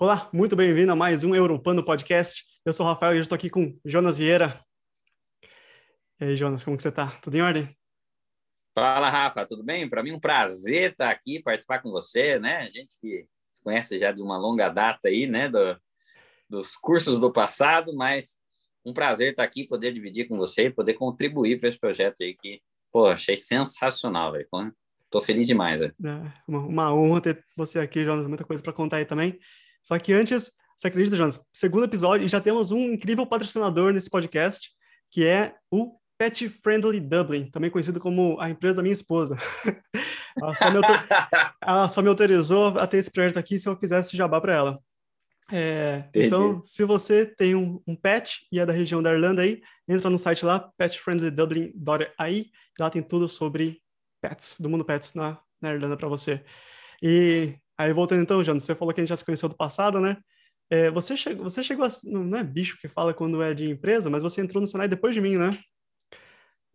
Olá, muito bem-vindo a mais um Europano Podcast. Eu sou o Rafael e eu estou aqui com Jonas Vieira. E aí, Jonas, como que você tá? Tudo em ordem? Fala, Rafa, tudo bem? Para mim é um prazer estar aqui, participar com você, né? A gente que se conhece já de uma longa data aí, né? Do, dos cursos do passado, mas um prazer estar aqui, poder dividir com você e poder contribuir para esse projeto aí que, pô, achei sensacional, velho. Tô feliz demais, velho. É, uma, uma honra ter você aqui, Jonas, muita coisa para contar aí também. Só que antes, você acredita, Jonas? Segundo episódio, e já temos um incrível patrocinador nesse podcast, que é o Pet Friendly Dublin, também conhecido como a empresa da minha esposa. ela, só me, ela, só me autorizou a ter esse projeto aqui se eu fizesse jabá para ela. É, então, se você tem um, um, pet e é da região da Irlanda aí, entra no site lá, petfriendlydublin.ai, lá tem tudo sobre pets, do mundo pets na, na Irlanda para você. E Aí voltando então, Jano, você falou que a gente já se conheceu do passado, né? É, você, chegou, você chegou a, não é bicho que fala quando é de empresa, mas você entrou no Senai depois de mim, né?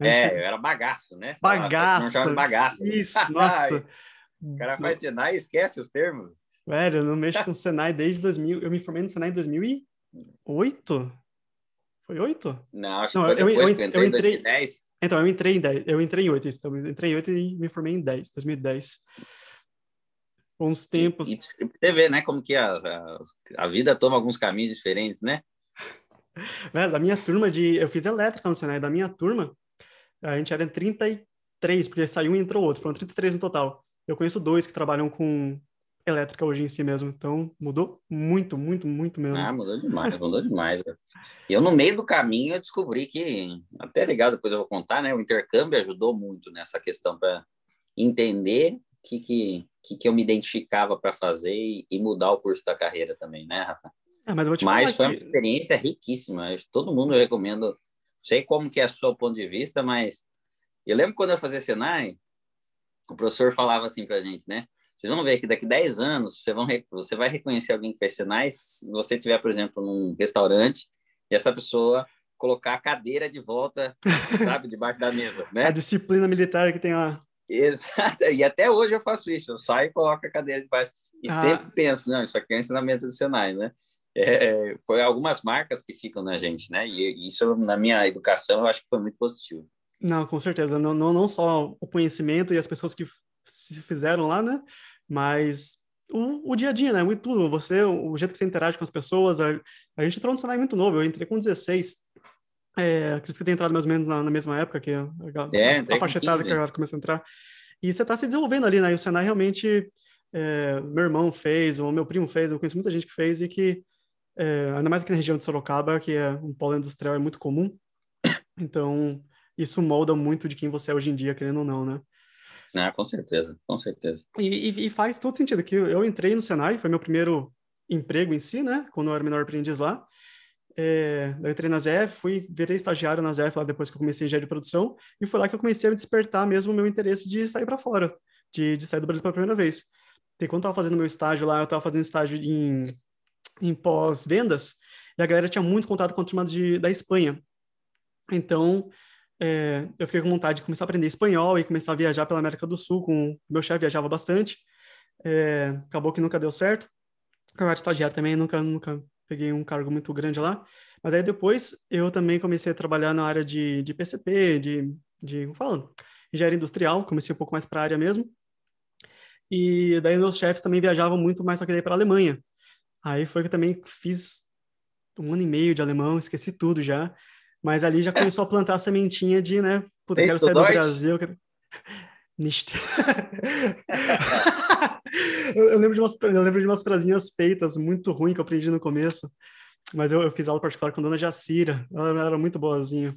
É, eu era bagaço, né? Bagaço. bagaço. Isso, nossa. o cara faz Senai e esquece os termos. Velho, eu não mexo com Senai desde 2000. Eu me formei no Senai em 2008? Foi 8? Não, acho não, que foi eu, eu, eu, eu entrei, em 2010. Então, eu entrei em 10. Eu entrei em 8, isso. Então, eu entrei em 8 e me formei em 10, 2010 bons tempos. E, e você vê, né, como que a, a, a, vida toma alguns caminhos diferentes, né? Velho, da minha turma de... Eu fiz elétrica no Senai, da minha turma, a gente era em 33, porque saiu um e entrou outro, foram 33 no total. Eu conheço dois que trabalham com elétrica hoje em si mesmo, então mudou muito, muito, muito mesmo. Ah, mudou demais, mudou demais. E eu, no meio do caminho, eu descobri que, até legal, depois eu vou contar, né, o intercâmbio ajudou muito nessa questão para entender que, que, que, que eu me identificava para fazer e, e, mudar o curso da carreira também, né, Rafa? É, mas mas foi que... uma experiência riquíssima. Todo mundo recomendo. Não sei como que é o seu ponto de vista, mas eu lembro quando eu fazia Senai, o professor falava assim para a gente, né? Vocês vão ver que daqui 10 anos você, vão, você vai reconhecer alguém que fez Senai se você estiver, por exemplo, num restaurante e essa pessoa colocar a cadeira de volta, sabe, debaixo da mesa, né? A disciplina militar que tem lá. Exato, e até hoje eu faço isso, eu saio e coloco a cadeira de baixo. E ah. sempre penso, não, isso aqui é um ensinamento do Senai, né? É, foi algumas marcas que ficam na gente, né? E isso na minha educação eu acho que foi muito positivo. Não, com certeza. Não, não, não só o conhecimento e as pessoas que se fizeram lá, né? Mas o, o dia a dia, né? Muito tudo. Você, o jeito que você interage com as pessoas. A, a gente entrou no Senai muito novo. Eu entrei com 16. É, acredito que tem entrado mais ou menos na, na mesma época que a, é, a faixa etária que a galera começou a entrar. E você está se desenvolvendo ali, né? E o Senai realmente, é, meu irmão fez, ou meu primo fez, eu conheço muita gente que fez e que, é, ainda mais aqui na região de Sorocaba, que é um polo industrial, é muito comum. Então, isso molda muito de quem você é hoje em dia, querendo ou não, né? Ah, com certeza, com certeza. E, e, e faz todo sentido, que eu entrei no Senai, foi meu primeiro emprego em si, né? Quando eu era menor aprendiz lá. É, eu entrei na ZF, fui, virei estagiário na ZF lá depois que eu comecei já de produção, e foi lá que eu comecei a despertar mesmo o meu interesse de sair para fora, de, de sair do Brasil pela primeira vez. E quando eu estava fazendo meu estágio lá, eu estava fazendo estágio em, em pós-vendas, e a galera tinha muito contato com a turma de, da Espanha. Então, é, eu fiquei com vontade de começar a aprender espanhol e começar a viajar pela América do Sul. Com meu chefe viajava bastante, é, acabou que nunca deu certo. Eu era estagiário também, nunca, nunca peguei um cargo muito grande lá. Mas aí depois eu também comecei a trabalhar na área de, de PCP, de, de como fala? Engenharia industrial, comecei um pouco mais para a área mesmo. E daí meus chefes também viajavam muito mais só que daí para a Alemanha. Aí foi que eu também fiz um ano e meio de alemão, esqueci tudo já. Mas ali já começou a plantar a sementinha de, né? Puta, quero sair do Brasil. Quero... Nicht. eu, lembro de umas, eu lembro de umas frasinhas feitas muito ruim que eu aprendi no começo, mas eu, eu fiz aula particular com a dona Jacira, ela, ela era muito boazinha.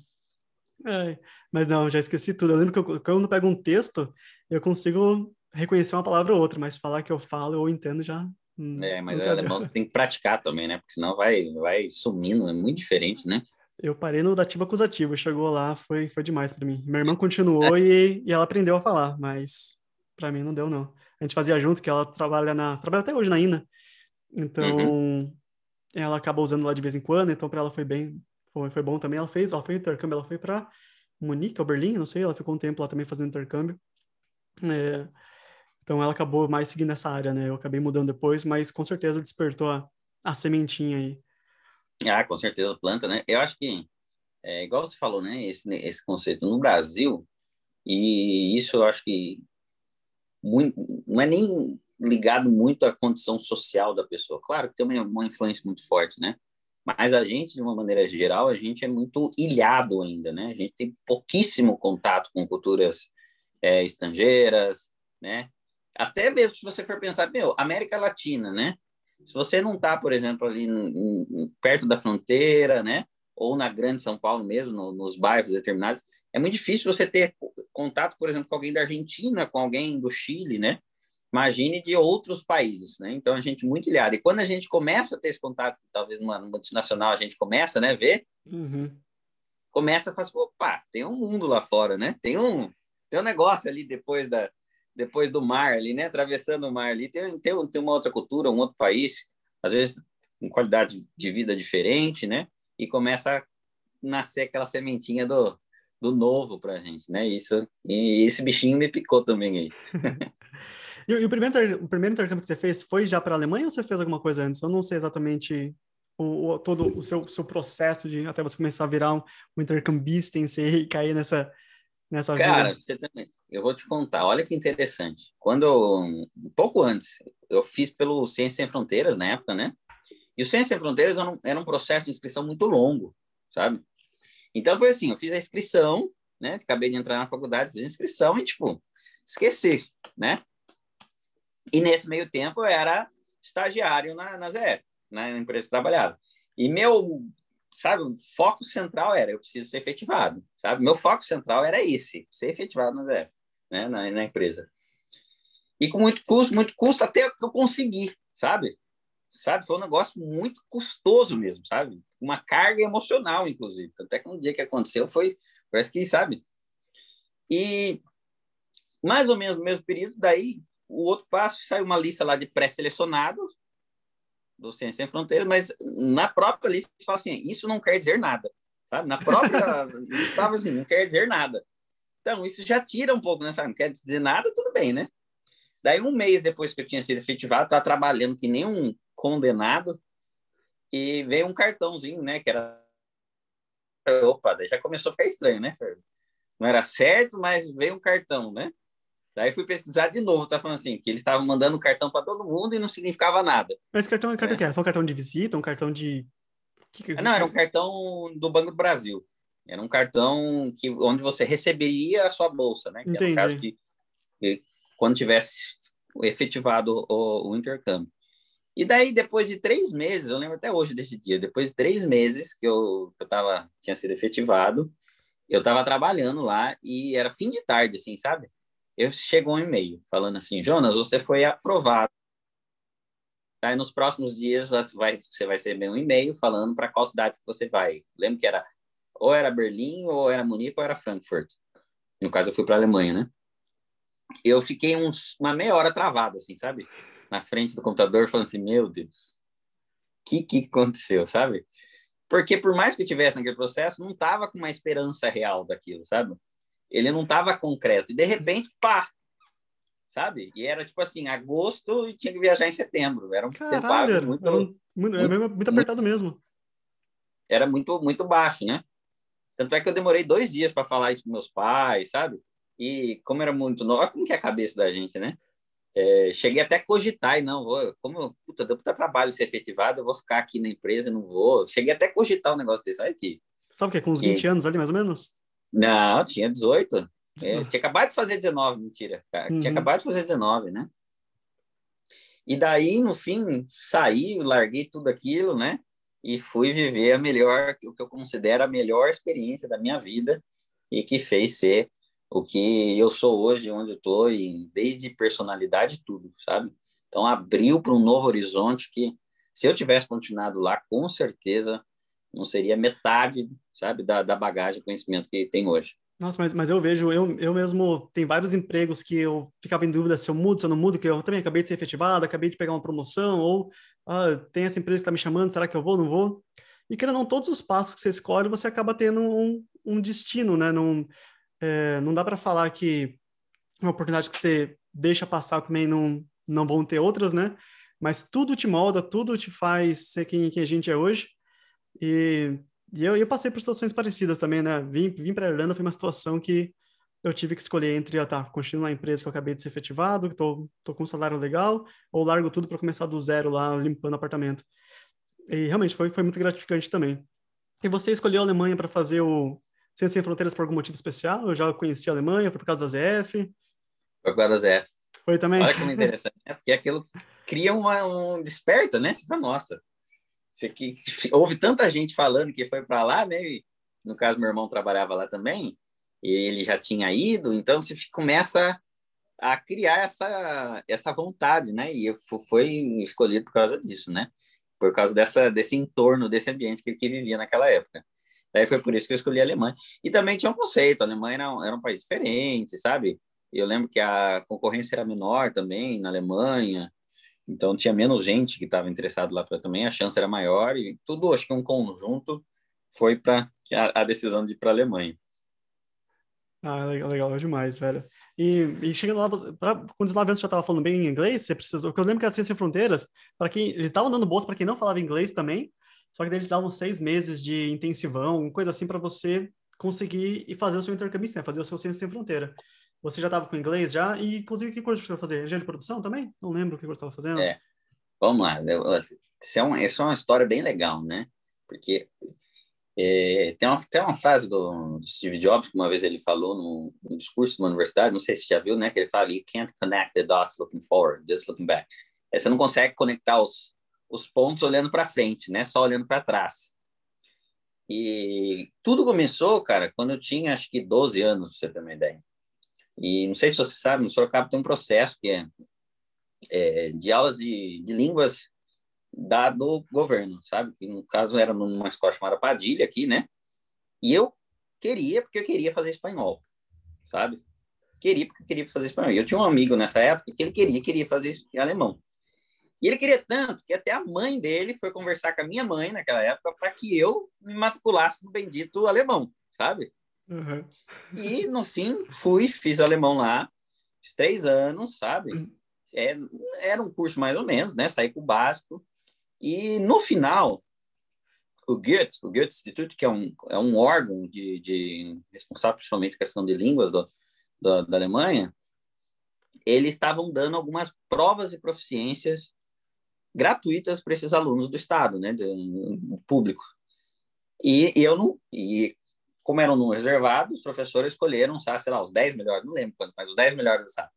É, mas não, já esqueci tudo. Eu lembro que eu, quando eu pego um texto, eu consigo reconhecer uma palavra ou outra, mas falar que eu falo ou entendo já. Hum, é, mas o alemão você tem que praticar também, né? Porque senão vai, vai sumindo, é muito diferente, né? Eu parei no dativo acusativo, chegou lá, foi, foi demais para mim. Minha irmã continuou e, e ela aprendeu a falar, mas para mim não deu, não a gente fazia junto, que ela trabalha na trabalha até hoje na INA. Então, uhum. ela acaba usando lá de vez em quando, então para ela foi bem, foi, foi bom também. Ela fez, ela foi intercâmbio, ela foi para Munique ou Berlim, não sei, ela ficou um tempo lá também fazendo intercâmbio. É, Então ela acabou mais seguindo essa área, né? Eu acabei mudando depois, mas com certeza despertou a, a sementinha aí. Ah, com certeza planta, né? Eu acho que é igual você falou, né? Esse, esse conceito no Brasil e isso eu acho que muito, não é nem ligado muito à condição social da pessoa. Claro que tem uma, uma influência muito forte, né? Mas a gente, de uma maneira geral, a gente é muito ilhado ainda, né? A gente tem pouquíssimo contato com culturas é, estrangeiras, né? Até mesmo se você for pensar, meu, América Latina, né? Se você não está, por exemplo, ali no, perto da fronteira, né? Ou na grande São Paulo mesmo, no, nos bairros determinados, é muito difícil você ter contato, por exemplo, com alguém da Argentina, com alguém do Chile, né? Imagine de outros países, né? Então a gente muito ilhado. E quando a gente começa a ter esse contato, talvez numa multinacional a gente começa, né, ver, uhum. começa a falar, assim, opa, tem um mundo lá fora, né? Tem um, tem um negócio ali depois da, depois do mar ali, né? Atravessando o mar ali, tem, tem, tem uma outra cultura, um outro país, às vezes com qualidade de vida diferente, né? E começa a nascer aquela sementinha do, do novo para a gente, né? Isso, e esse bichinho me picou também aí. e, e, o, primeiro, o primeiro intercâmbio que você fez foi já para a Alemanha ou você fez alguma coisa antes? Eu não sei exatamente o, o todo o seu, seu processo de até você começar a virar um, um intercambista em si e cair nessa, nessa Cara, vida. você também, eu vou te contar, olha que interessante. Quando um pouco antes, eu fiz pelo Ciência Sem Fronteiras na época, né? E o Ciência Sem Fronteiras era um, era um processo de inscrição muito longo, sabe? Então foi assim, eu fiz a inscrição, né? Acabei de entrar na faculdade, fiz a inscrição e, tipo, esqueci, né? E nesse meio tempo eu era estagiário na, na ZF, né? na empresa que trabalhava. E meu, sabe, o foco central era, eu preciso ser efetivado, sabe? Meu foco central era esse, ser efetivado na ZF, né? na, na empresa. E com muito custo, muito custo até que eu consegui, sabe? Sabe? Foi um negócio muito custoso mesmo, sabe? Uma carga emocional, inclusive. Até que um dia que aconteceu foi, parece que, sabe? E mais ou menos no mesmo período, daí o outro passo saiu uma lista lá de pré-selecionados do Ciência Sem Fronteiras, mas na própria lista fala assim, isso não quer dizer nada, sabe? Na própria lista estava assim, não quer dizer nada. Então, isso já tira um pouco, né? Sabe? Não quer dizer nada, tudo bem, né? Daí, um mês depois que eu tinha sido efetivado, estava trabalhando que nem um condenado e veio um cartãozinho, né? Que era. Opa, daí já começou a ficar estranho, né? Não era certo, mas veio um cartão, né? Daí fui pesquisar de novo, tá falando assim, que eles estavam mandando cartão para todo mundo e não significava nada. Mas cartão é cartão é. que é? Só um cartão de visita, um cartão de. Que, Não, era um cartão do Banco do Brasil. Era um cartão que, onde você receberia a sua bolsa, né? Que Entendi. caso que, que, quando tivesse efetivado o, o intercâmbio. E daí, depois de três meses, eu lembro até hoje desse dia, depois de três meses que eu, eu tava, tinha sido efetivado, eu estava trabalhando lá e era fim de tarde, assim, sabe? Eu chegou um e-mail falando assim, Jonas, você foi aprovado. Aí nos próximos dias você vai, você vai receber um e-mail falando para qual cidade que você vai. Lembro que era ou era Berlim, ou era Munique, ou era Frankfurt. No caso, eu fui para a Alemanha, né? Eu fiquei uns, uma meia hora travado, assim, sabe? na frente do computador falando assim, meu Deus, o que, que aconteceu, sabe? Porque por mais que eu tivesse naquele processo, não estava com uma esperança real daquilo, sabe? Ele não estava concreto. E de repente, pá! Sabe? E era tipo assim, agosto e tinha que viajar em setembro. Era um Caralho, tempo muito, era um, muito, muito, muito apertado mesmo. Era muito, muito baixo, né? Tanto é que eu demorei dois dias para falar isso com meus pais, sabe? E como era muito novo, olha como que é a cabeça da gente, né? É, cheguei até a cogitar e não vou, como puta, deu para trabalho ser efetivado, eu vou ficar aqui na empresa, não vou. Cheguei até a cogitar um negócio desse, olha aqui. Sabe o que, com uns que... 20 anos ali, mais ou menos? Não, tinha 18. É, tinha acabado de fazer 19, mentira. Uhum. Tinha acabado de fazer 19, né? E daí, no fim, saí, larguei tudo aquilo, né? E fui viver a melhor, o que eu considero a melhor experiência da minha vida e que fez ser o que eu sou hoje, onde eu estou, e desde personalidade, tudo, sabe? Então, abriu para um novo horizonte que, se eu tivesse continuado lá, com certeza não seria metade, sabe, da, da bagagem, conhecimento que tem hoje. Nossa, mas, mas eu vejo, eu, eu mesmo, tem vários empregos que eu ficava em dúvida se eu mudo, se eu não mudo, que eu também acabei de ser efetivado, acabei de pegar uma promoção, ou ah, tem essa empresa que está me chamando, será que eu vou, não vou? E querendo não, todos os passos que você escolhe, você acaba tendo um, um destino, né? Num, é, não dá para falar que uma oportunidade que você deixa passar também não, não vão ter outras, né? Mas tudo te molda, tudo te faz ser quem, quem a gente é hoje. E, e eu, eu passei por situações parecidas também, né? Vim, vim para a Irlanda, foi uma situação que eu tive que escolher entre, ah, tá, continuo na empresa que eu acabei de ser efetivado, que tô, tô com um salário legal, ou largo tudo para começar do zero lá, limpando apartamento. E realmente foi, foi muito gratificante também. E você escolheu a Alemanha para fazer o Ciência Sem Fronteiras por algum motivo especial? Eu já conheci a Alemanha, foi por causa da ZF? Foi por causa da ZF. Foi também? Olha como interessante, né? Porque aquilo cria uma, um desperta, né? Você fala, nossa, você que houve tanta gente falando que foi para lá, né? E, no caso, meu irmão trabalhava lá também, e ele já tinha ido, então você começa a criar essa, essa vontade, né? E eu foi escolhido por causa disso, né? Por causa dessa, desse entorno, desse ambiente que ele vivia naquela época. Daí foi por isso que eu escolhi a Alemanha. E também tinha um conceito, a Alemanha era um, era um país diferente, sabe? Eu lembro que a concorrência era menor também na Alemanha, então tinha menos gente que estava interessado lá para também, a chance era maior e tudo, acho que um conjunto foi para a, a, decisão de ir para a Alemanha. Ah, legal, legal demais, velho. E, e chegando lá, pra, com 19 anos você já estava falando bem inglês, você precisou, porque eu lembro que a Ciência Sem Fronteiras, para quem, eles estavam dando bolsa para quem não falava inglês também, só que eles davam seis meses de intensivão, coisa assim para você conseguir e fazer o seu intercâmbio, né? fazer o seu Ciência Sem Fronteira. Você já estava com inglês já? E, inclusive, que curso você vai fazer? Engenharia de produção também? Não lembro o que você estava fazendo. É. Vamos lá. Isso é, uma, isso é uma história bem legal, né? Porque é, tem, uma, tem uma frase do, do, Steve Jobs que uma vez ele falou num, num discurso numa universidade, não sei se você já viu, né? Que ele fala, you can't connect the dots looking forward, just looking back. É, você não consegue conectar os, os pontos olhando para frente, né? Só olhando para trás. E tudo começou, cara, quando eu tinha acho que 12 anos, pra você ter uma ideia. E não sei se você sabe, no Sorocaba tem um processo que é, é de aulas de, de línguas da, do governo, sabe? Que no caso era numa escola chamada Padilha aqui, né? E eu queria, porque eu queria fazer espanhol, sabe? Queria porque eu queria fazer espanhol. E eu tinha um amigo nessa época que ele queria, queria fazer alemão. E ele queria tanto que até a mãe dele foi conversar com a minha mãe naquela época para que eu me matriculasse no bendito alemão, sabe? Uhum. E no fim fui, fiz alemão lá, fiz três anos, sabe? Uhum. É, era um curso mais ou menos, né? Saí com o básico. E no final, o Goethe, o Goethe Instituto, que é um, é um órgão de, de responsável principalmente questão de línguas do, do, da Alemanha, eles estavam dando algumas provas e proficiências gratuitas para esses alunos do Estado, né, do, do público. E, e, eu não, e como eram um reservado, os professores escolheram, sabe, sei lá, os 10 melhores, não lembro quanto, mas os 10 melhores da sala.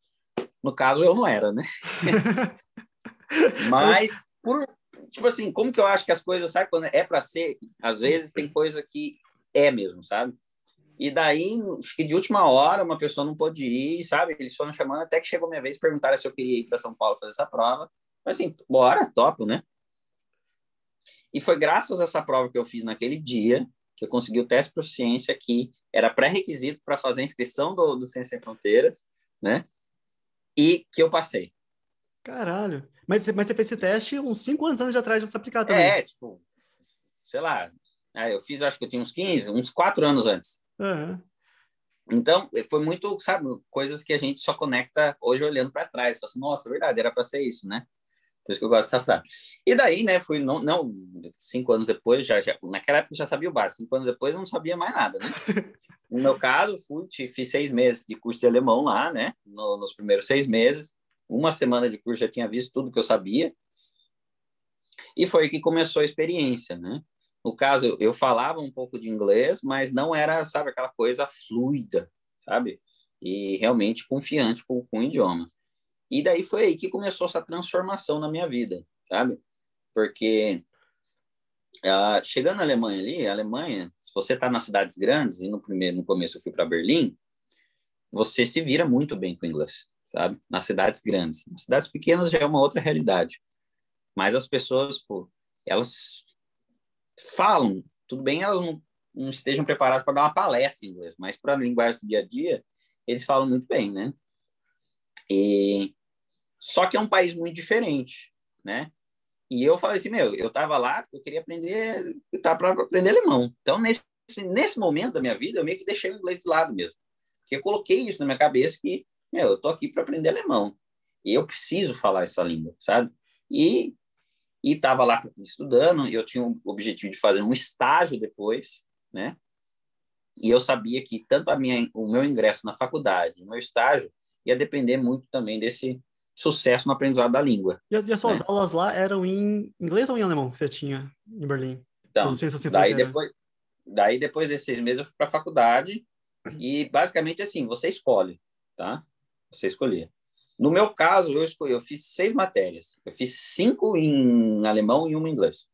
No caso, eu não era, né? mas, por, tipo assim, como que eu acho que as coisas, sabe, quando é para ser, às vezes tem coisa que é mesmo, sabe? E daí, acho que de última hora, uma pessoa não pôde ir, sabe? Eles foram chamando até que chegou minha vez, perguntaram se eu queria ir para São Paulo fazer essa prova. Mas assim, bora, topo, né? E foi graças a essa prova que eu fiz naquele dia que eu consegui o teste de proficiência que era pré-requisito para fazer a inscrição do, do Ciência Sem Fronteiras, né? E que eu passei. Caralho. Mas, mas você fez esse teste uns 5 anos antes de atrás de você aplicar também. É, tipo, sei lá. Eu fiz, acho que eu tinha uns 15, uns 4 anos antes. Uhum. Então, foi muito, sabe, coisas que a gente só conecta hoje olhando para trás. Assim, Nossa, é verdade, era para ser isso, né? Por isso que eu gosto dessa frase. E daí, né, fui, não, não cinco anos depois, já, já, naquela época eu já sabia o básico, cinco anos depois eu não sabia mais nada, né? No meu caso, fui, fiz seis meses de curso de alemão lá, né, no, nos primeiros seis meses, uma semana de curso já tinha visto tudo que eu sabia, e foi que começou a experiência, né? No caso, eu falava um pouco de inglês, mas não era, sabe, aquela coisa fluida, sabe? E realmente confiante com, com o idioma. E daí foi aí que começou essa transformação na minha vida, sabe? Porque uh, chegando na Alemanha ali, a Alemanha, se você está nas cidades grandes, e no primeiro, no começo eu fui para Berlim, você se vira muito bem com o inglês, sabe? Nas cidades grandes. Nas cidades pequenas já é uma outra realidade. Mas as pessoas, pô, elas falam, tudo bem, elas não, não estejam preparadas para dar uma palestra em inglês, mas para a linguagem do dia a dia, eles falam muito bem, né? E só que é um país muito diferente, né? E eu falei assim, meu, eu tava lá, eu queria aprender, eu tava para aprender alemão. Então, nesse, nesse momento da minha vida, eu meio que deixei o inglês de lado mesmo. Porque eu coloquei isso na minha cabeça que meu, eu tô aqui para aprender alemão e eu preciso falar essa língua, sabe? E e estava lá estudando, eu tinha o objetivo de fazer um estágio depois, né? E eu sabia que tanto a minha, o meu ingresso na faculdade, o meu estágio, ia depender muito também desse sucesso no aprendizado da língua. E as, e as suas né? aulas lá eram em inglês ou em alemão que você tinha em Berlim? Então, daí depois, daí depois desses seis meses eu fui para a faculdade e basicamente assim, você escolhe, tá? Você escolher. No meu caso, eu escolhi, eu fiz seis matérias. Eu fiz cinco em alemão e uma em inglês.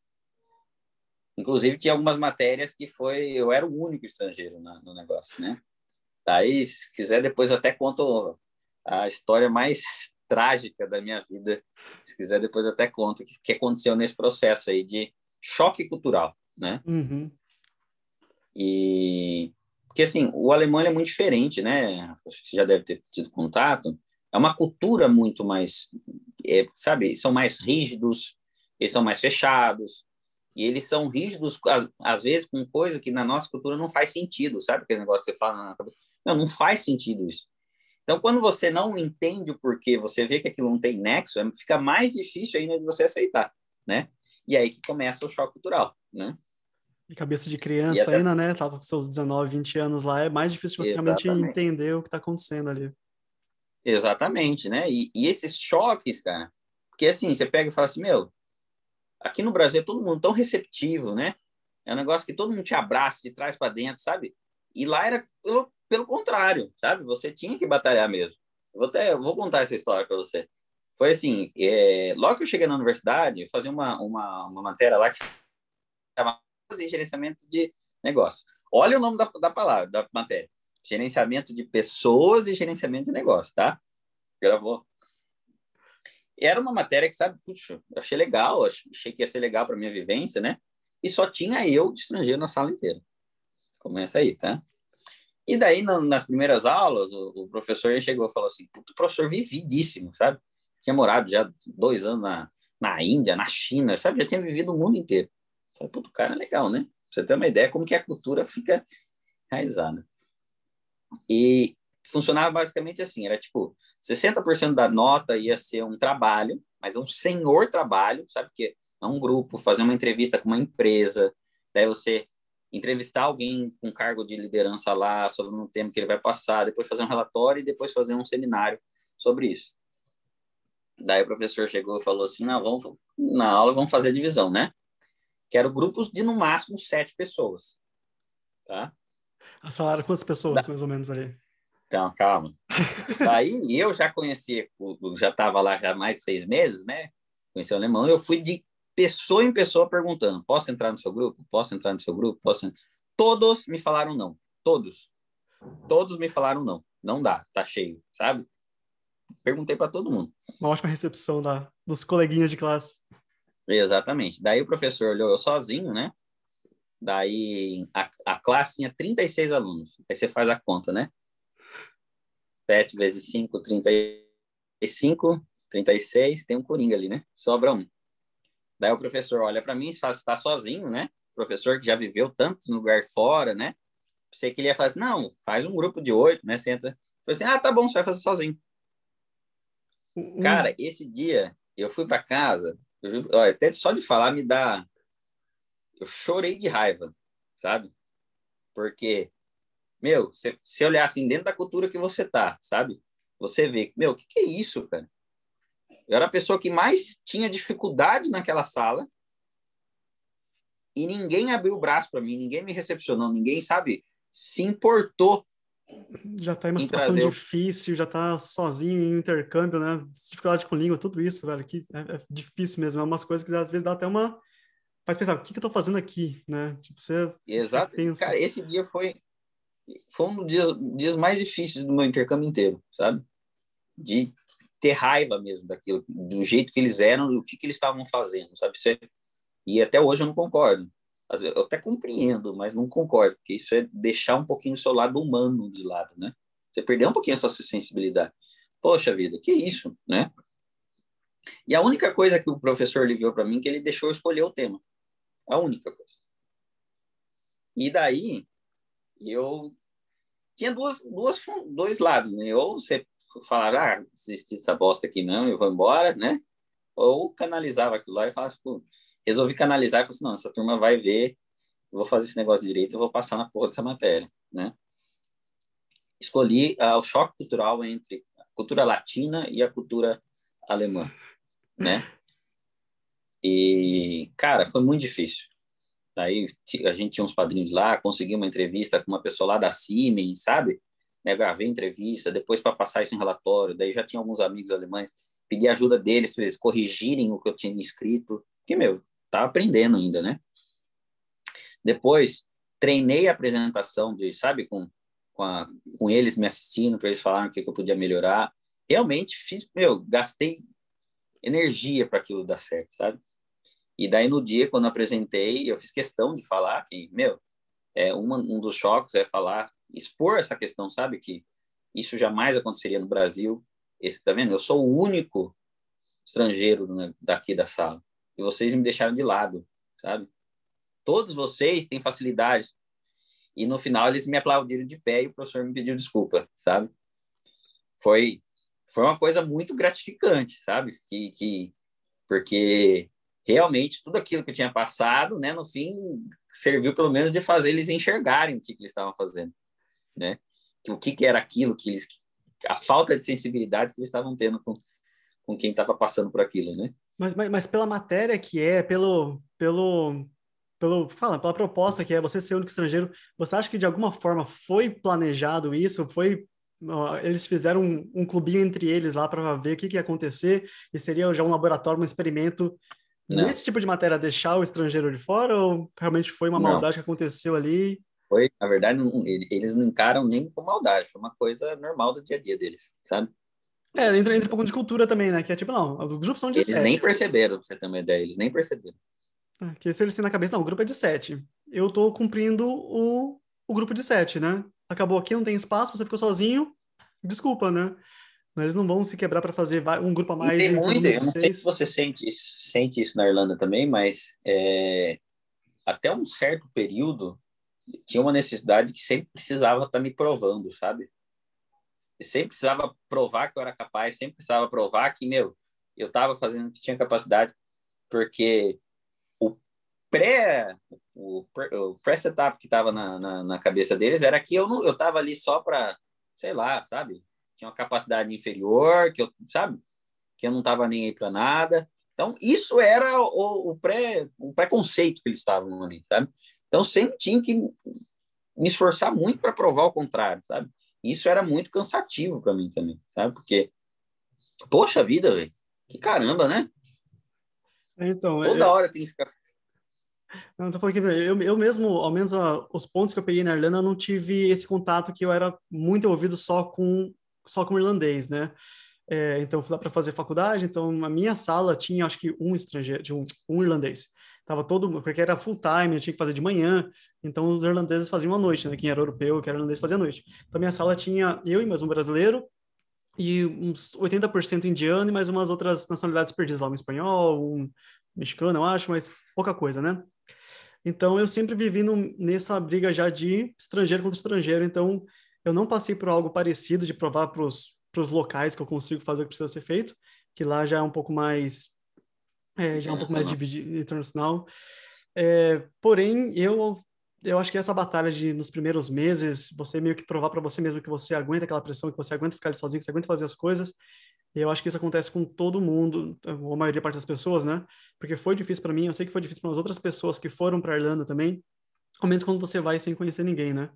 Inclusive, tinha algumas matérias que foi... Eu era o único estrangeiro na, no negócio, né? Daí, se quiser, depois eu até conto a história mais trágica da minha vida. Se quiser, depois até conto o que aconteceu nesse processo aí de choque cultural, né? Uhum. E... Porque, assim, o alemão é muito diferente, né? Acho que você já deve ter tido contato. É uma cultura muito mais... É, sabe? São mais rígidos, eles são mais fechados, e eles são rígidos, às, às, vezes, com coisa que na nossa cultura não faz sentido, sabe? Aquele negócio que você fala na cabeça. Não, não faz sentido isso. Então, quando você não entende o porquê, você vê que aquilo não tem nexo, é, fica mais difícil ainda de você aceitar, né? E aí que começa o choque cultural, né? E cabeça de criança até... ainda, né? Tava com seus 19, 20 anos lá, é mais difícil de você Exatamente. realmente entender o que está acontecendo ali. Exatamente, né? E, e esses choques, cara, porque assim, você pega e fala assim, meu, Aqui no Brasil é todo mundo tão receptivo, né? É um negócio que todo mundo te abraça, te traz para dentro, sabe? E lá era pelo, pelo contrário, sabe? Você tinha que batalhar mesmo. Eu vou até vou contar essa história para você. Foi assim, é, logo que eu cheguei na universidade, eu fazia uma, uma, uma matéria lá que chamava gerenciamento de negócio. Olha o nome da, da palavra, da matéria. Gerenciamento de pessoas e gerenciamento de negócio, tá? Gravou era uma matéria que, sabe, puxa, achei legal, achei que ia ser legal para minha vivência, né? E só tinha eu de estrangeiro na sala inteira. Começa aí, tá? E daí, nas primeiras aulas, o, o professor chegou e falou assim, puto, professor vividíssimo, sabe? Tinha morado já dois anos na, na Índia, na China, sabe? Já tinha vivido o mundo inteiro. Falei, puto, cara é legal, né? Pra você ter uma ideia como que a cultura fica enraizada. E funcionava basicamente assim, era tipo, 60% da nota ia ser um trabalho, mas um senhor trabalho, sabe? Porque é um grupo, fazer uma entrevista com uma empresa, daí você entrevistar alguém com cargo de liderança lá sobre um tema que ele vai passar, depois fazer um relatório e depois fazer um seminário sobre isso. Daí o professor chegou e falou assim, não, vamos, na aula vamos fazer divisão, né? Quero grupos de, no máximo, sete pessoas, tá? A salário quantas pessoas, da... mais ou menos, ali? Calma, calma. Aí eu já conhecia, já estava lá já mais de seis meses, né? Conheci o alemão, eu fui de pessoa em pessoa perguntando: posso entrar no seu grupo? Posso entrar no seu grupo? Posso? Todos me falaram não. Todos. Todos me falaram não. Não dá, tá cheio, sabe? Perguntei para todo mundo. Uma ótima recepção da, dos coleguinhas de classe. Exatamente. Daí o professor olhou eu sozinho, né? Daí a, a classe tinha 36 alunos. Aí você faz a conta, né? 7 vezes 5, 35, 36, tem um coringa ali, né? Sobra um. Daí o professor olha para mim e fala, está sozinho, né? O professor que já viveu tanto no lugar fora, né? Pensei que ele ia falar assim, não, faz um grupo de oito, né? Senta. Eu falei assim, ah, tá bom, você vai fazer sozinho. Uhum. Cara, esse dia eu fui para casa, eu, olha, até só de falar me dá. Eu chorei de raiva, sabe? Porque meu, se, se olhar assim dentro da cultura que você tá, sabe? Você vê, meu, o que, que é isso, cara? Eu era a pessoa que mais tinha dificuldade naquela sala e ninguém abriu o braço para mim, ninguém me recepcionou, ninguém, sabe, se importou. Já tá em uma em situação difícil, já tá sozinho em intercâmbio, né? Dificuldade com língua, tudo isso, velho, que é, é difícil mesmo, é umas coisas que às vezes dá até uma faz pensar, o que, que eu tô fazendo aqui, né? Tipo, você Exato. Cara, esse dia foi foi um dos dias, dias mais difíceis do meu intercâmbio inteiro, sabe? De ter raiva mesmo daquilo, do jeito que eles eram, do que, que eles estavam fazendo, sabe? É, e até hoje eu não concordo. Eu até compreendo, mas não concordo, porque isso é deixar um pouquinho o seu lado humano de lado, né? Você perdeu um pouquinho essa sensibilidade. Poxa vida, que isso, né? E a única coisa que o professor viu para mim é que ele deixou eu escolher o tema. A única coisa. E daí, eu tinha duas, duas, dois lados, né? Ou você falava, ah, desisti dessa bosta aqui não, eu vou embora, né? Ou canalizava aquilo lá e falava, tipo, resolvi canalizar e falei assim, não, essa turma vai ver, vou fazer esse negócio direito, eu vou passar na porra dessa matéria, né? Escolhi uh, o choque cultural entre a cultura latina e a cultura alemã, né? E, cara, foi muito difícil. Daí a gente tinha uns padrinhos lá, consegui uma entrevista com uma pessoa lá da Siemens, sabe? Né, gravei entrevista, depois para passar isso em relatório, daí já tinha alguns amigos alemães, pedi ajuda deles para eles corrigirem o que eu tinha escrito, que, meu, tá aprendendo ainda, né? Depois, treinei a apresentação de, sabe, com, com, a, com eles me assistindo, para eles falarem o que, que eu podia melhorar. Realmente fiz, meu, gastei energia para aquilo dar certo, sabe? E daí no dia, quando apresentei, eu fiz questão de falar que, meu, é, uma, um dos choques é falar, expor essa questão, sabe? Que isso jamais aconteceria no Brasil. Esse, tá vendo? Eu sou o único estrangeiro daqui da sala. E vocês me deixaram de lado, sabe? Todos vocês têm facilidades. E no final eles me aplaudiram de pé e o professor me pediu desculpa, sabe? Foi foi uma coisa muito gratificante, sabe? Que, que porque realmente tudo aquilo que eu tinha passado, né, no fim serviu pelo menos de fazer eles enxergarem o que, que eles estavam fazendo, né? O que, que era aquilo que eles a falta de sensibilidade que eles estavam tendo com, com quem estava passando por aquilo, né? Mas, mas, mas, pela matéria que é, pelo pelo pelo fala, pela proposta que é você ser o único estrangeiro, você acha que de alguma forma foi planejado isso? Foi eles fizeram um, um clubinho entre eles lá para ver o que, que ia acontecer e seria já um laboratório, um experimento não. nesse tipo de matéria deixar o estrangeiro de fora ou realmente foi uma maldade não. que aconteceu ali? Foi, na verdade, não, eles não encaram nem com maldade, foi uma coisa normal do dia a dia deles, sabe? É, entra, entra um pouco de cultura também, né? Que é tipo, não, os grupos são de eles sete. Eles nem perceberam, pra você ter uma ideia, eles nem perceberam. É, que se eles têm na cabeça, não, o grupo é de sete. Eu tô cumprindo o, o grupo de sete, né? Acabou aqui, não tem espaço, você ficou sozinho, desculpa, né? Eles não vão se quebrar para fazer um grupo a mais. E tem muito, eu não sei se você sente, sente isso na Irlanda também, mas é, até um certo período tinha uma necessidade que sempre precisava estar tá me provando, sabe? E sempre precisava provar que eu era capaz, sempre precisava provar que, meu, eu estava fazendo que tinha capacidade, porque o pré o, o pré-setup que estava na, na, na, cabeça deles era que eu não eu estava ali só para, sei lá, sabe? tinha uma capacidade inferior, que eu, sabe? Que eu não estava nem aí para nada. Então, isso era o, o, pré, o preconceito que eles estavam ali, sabe? Então, sempre tinha que me esforçar muito para provar o contrário, sabe? Isso era muito cansativo para mim também, sabe? Porque, poxa vida, velho, que caramba, né? Então, Toda eu... hora tem que ficar não, tô falando que eu, eu mesmo, ao menos os pontos que eu peguei na Irlanda, eu não tive esse contato que eu era muito envolvido só com só com irlandês, né? É, então fui lá para fazer faculdade, então a minha sala tinha acho que um estrangeiro, um, um irlandês. Tava todo, porque era full time, eu tinha que fazer de manhã, então os irlandeses faziam à noite, né? Quem era europeu, quem era irlandês fazia à noite. Então minha sala tinha eu e mais um brasileiro e uns 80% indiano e mais umas outras nacionalidades perdidas lá, um espanhol, um mexicano, eu acho, mas pouca coisa, né? Então eu sempre vivi no, nessa briga já de estrangeiro contra estrangeiro, então eu não passei por algo parecido de provar para os locais que eu consigo fazer o que precisa ser feito, que lá já é um pouco mais é, já é um pouco mais dividido internacional. É, porém, eu eu acho que essa batalha de nos primeiros meses você meio que provar para você mesmo que você aguenta aquela pressão, que você aguenta ficar ali sozinho, que você aguenta fazer as coisas. Eu acho que isso acontece com todo mundo, ou a maioria parte das pessoas, né? Porque foi difícil para mim, eu sei que foi difícil para as outras pessoas que foram para Irlanda também, ao menos quando você vai sem conhecer ninguém, né?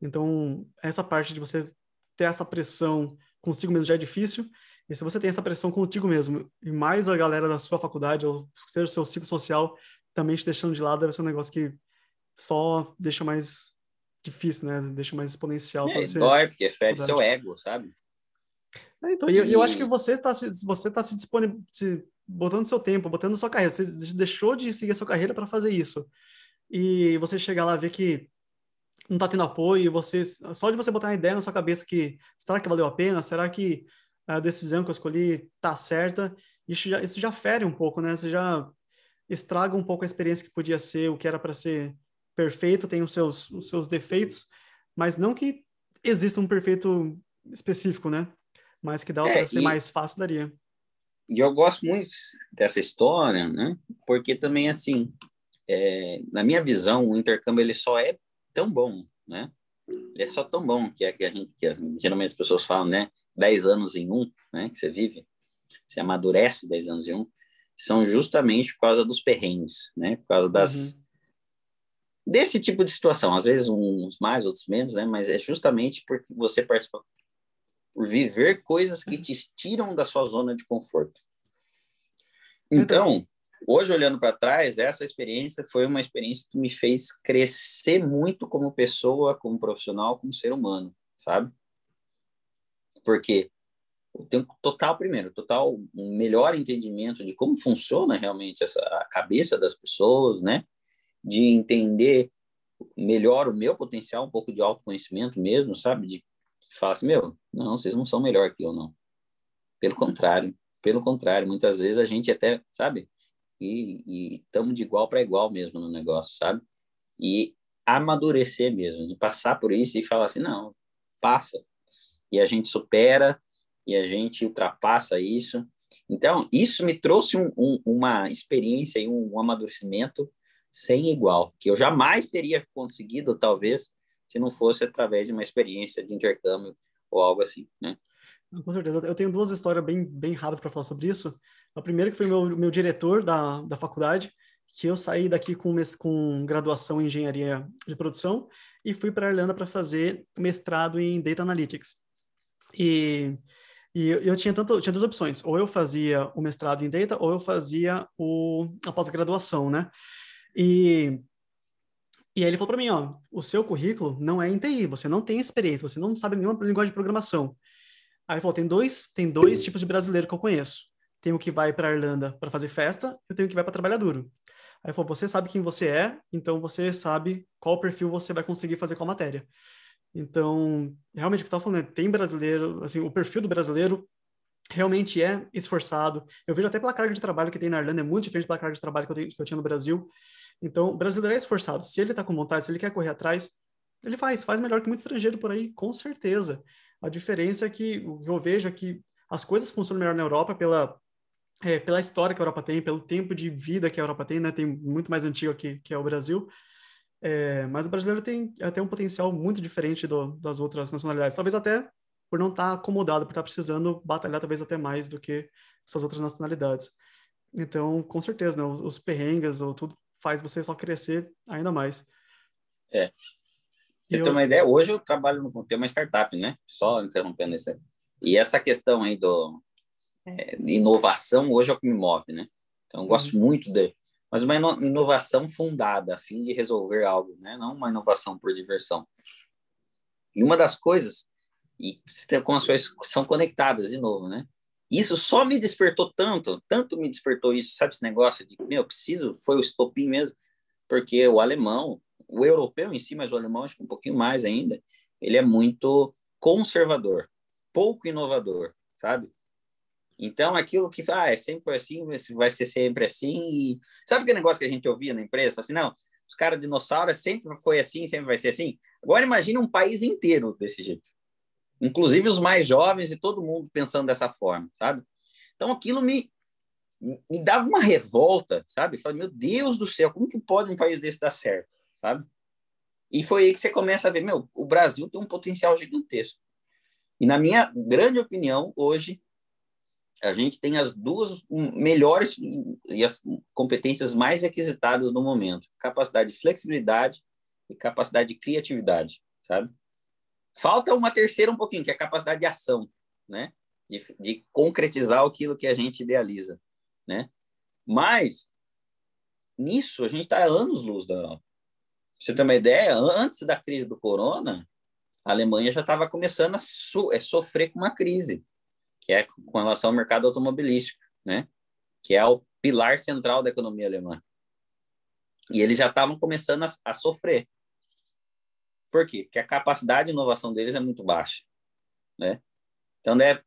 Então, essa parte de você ter essa pressão consigo mesmo já é difícil. E se você tem essa pressão contigo mesmo, e mais a galera da sua faculdade, ou seja, o seu ciclo social, também te deixando de lado, deve ser um negócio que só deixa mais difícil, né? Deixa mais exponencial. É, dói, porque fere seu ego, sabe? É, então, e... eu, eu acho que você está se, você tá se disponibilizando, botando seu tempo, botando sua carreira. Você deixou de seguir a sua carreira para fazer isso. E você chegar lá ver que não tá tendo apoio, você só de você botar uma ideia na sua cabeça que será que valeu a pena? Será que a decisão que eu escolhi tá certa? Isso já, isso já fere um pouco, né? Você já estraga um pouco a experiência que podia ser, o que era para ser perfeito, tem os seus, os seus defeitos, mas não que exista um perfeito específico, né? mas que dá é, para ser e, mais fácil, daria. E eu gosto muito dessa história, né? Porque também, assim, é, na minha visão, o intercâmbio ele só é tão bom, né? Ele é só tão bom que é que a gente, que geralmente as pessoas falam, né? Dez anos em um, né? Que você vive, você amadurece dez anos em um, são justamente por causa dos perrengues, né? Por causa das uhum. desse tipo de situação, às vezes uns mais, outros menos, né? Mas é justamente porque você participa por viver coisas que te tiram da sua zona de conforto. Então, hoje olhando para trás, essa experiência foi uma experiência que me fez crescer muito como pessoa, como profissional, como ser humano, sabe? Porque eu tenho total primeiro, total um melhor entendimento de como funciona realmente essa a cabeça das pessoas, né? De entender melhor o meu potencial, um pouco de autoconhecimento mesmo, sabe? De fala assim, meu, não, vocês não são melhor que eu, não. Pelo contrário, pelo contrário, muitas vezes a gente até, sabe? E estamos de igual para igual mesmo no negócio, sabe? E amadurecer mesmo, de passar por isso e falar assim, não, passa. E a gente supera, e a gente ultrapassa isso. Então, isso me trouxe um, um, uma experiência e um, um amadurecimento sem igual, que eu jamais teria conseguido, talvez, se não fosse através de uma experiência de intercâmbio ou algo assim, né? Com certeza. Eu tenho duas histórias bem, bem rápidas para falar sobre isso. A primeira que foi meu, meu diretor da, da faculdade, que eu saí daqui com, com graduação em engenharia de produção e fui para a Irlanda para fazer mestrado em Data Analytics. E, e eu tinha, tanto, tinha duas opções, ou eu fazia o mestrado em Data, ou eu fazia o, a pós-graduação, né? E e aí ele falou para mim, ó, o seu currículo não é em TI, você não tem experiência, você não sabe nenhuma linguagem de programação. Aí ele falou, tem dois, tem dois tipos de brasileiro que eu conheço. Tem o que vai para Irlanda para fazer festa, e tem o que vai para trabalhar duro. Aí ele falou, você sabe quem você é, então você sabe qual perfil você vai conseguir fazer a matéria. Então, realmente o que você estava falando, né? tem brasileiro, assim, o perfil do brasileiro realmente é esforçado. Eu vejo até pela carga de trabalho que tem na Irlanda, é muito diferente pela carga de trabalho que eu, tenho, que eu tinha no Brasil. Então, o brasileiro é esforçado. Se ele está com vontade, se ele quer correr atrás, ele faz, faz melhor que muito estrangeiro por aí, com certeza. A diferença é que eu vejo é que as coisas funcionam melhor na Europa pela, é, pela história que a Europa tem, pelo tempo de vida que a Europa tem, né? Tem muito mais antigo aqui que é o Brasil. É, mas o brasileiro tem até um potencial muito diferente do, das outras nacionalidades. Talvez até por não estar tá acomodado, por estar tá precisando batalhar talvez até mais do que essas outras nacionalidades. Então, com certeza, né? Os, os perrengues ou tudo faz você só crescer ainda mais. É. Você eu... tem uma ideia? Hoje eu trabalho no tem uma startup, né? Só interrompendo isso aí. E essa questão aí do é, inovação hoje é o que me move, né? Então eu gosto uhum. muito de, mas uma inovação fundada a fim de resolver algo, né? Não uma inovação por diversão. E uma das coisas e como as coisas são conectadas de novo, né? Isso só me despertou tanto, tanto me despertou isso, sabe esse negócio de, meu, preciso, foi o estopim mesmo, porque o alemão, o europeu em si, mas o alemão acho que um pouquinho mais ainda, ele é muito conservador, pouco inovador, sabe? Então, aquilo que ah, é, sempre foi assim, vai ser sempre assim. E... Sabe aquele negócio que a gente ouvia na empresa? Fala assim, não, os caras dinossauros sempre foi assim, sempre vai ser assim. Agora imagine um país inteiro desse jeito inclusive os mais jovens e todo mundo pensando dessa forma, sabe? Então aquilo me me dava uma revolta, sabe? Falei, meu Deus do céu, como que pode um país desse dar certo, sabe? E foi aí que você começa a ver, meu, o Brasil tem um potencial gigantesco. E na minha grande opinião, hoje a gente tem as duas melhores e as competências mais requisitadas no momento: capacidade de flexibilidade e capacidade de criatividade, sabe? Falta uma terceira um pouquinho, que é a capacidade de ação, né? De, de concretizar aquilo que a gente idealiza, né? Mas nisso a gente está anos luz da Europa. Você ter uma ideia, antes da crise do corona, a Alemanha já estava começando a so, é, sofrer com uma crise, que é com relação ao mercado automobilístico, né? Que é o pilar central da economia alemã. E eles já estavam começando a, a sofrer. Por quê? Porque a capacidade de inovação deles é muito baixa, né? Então, né,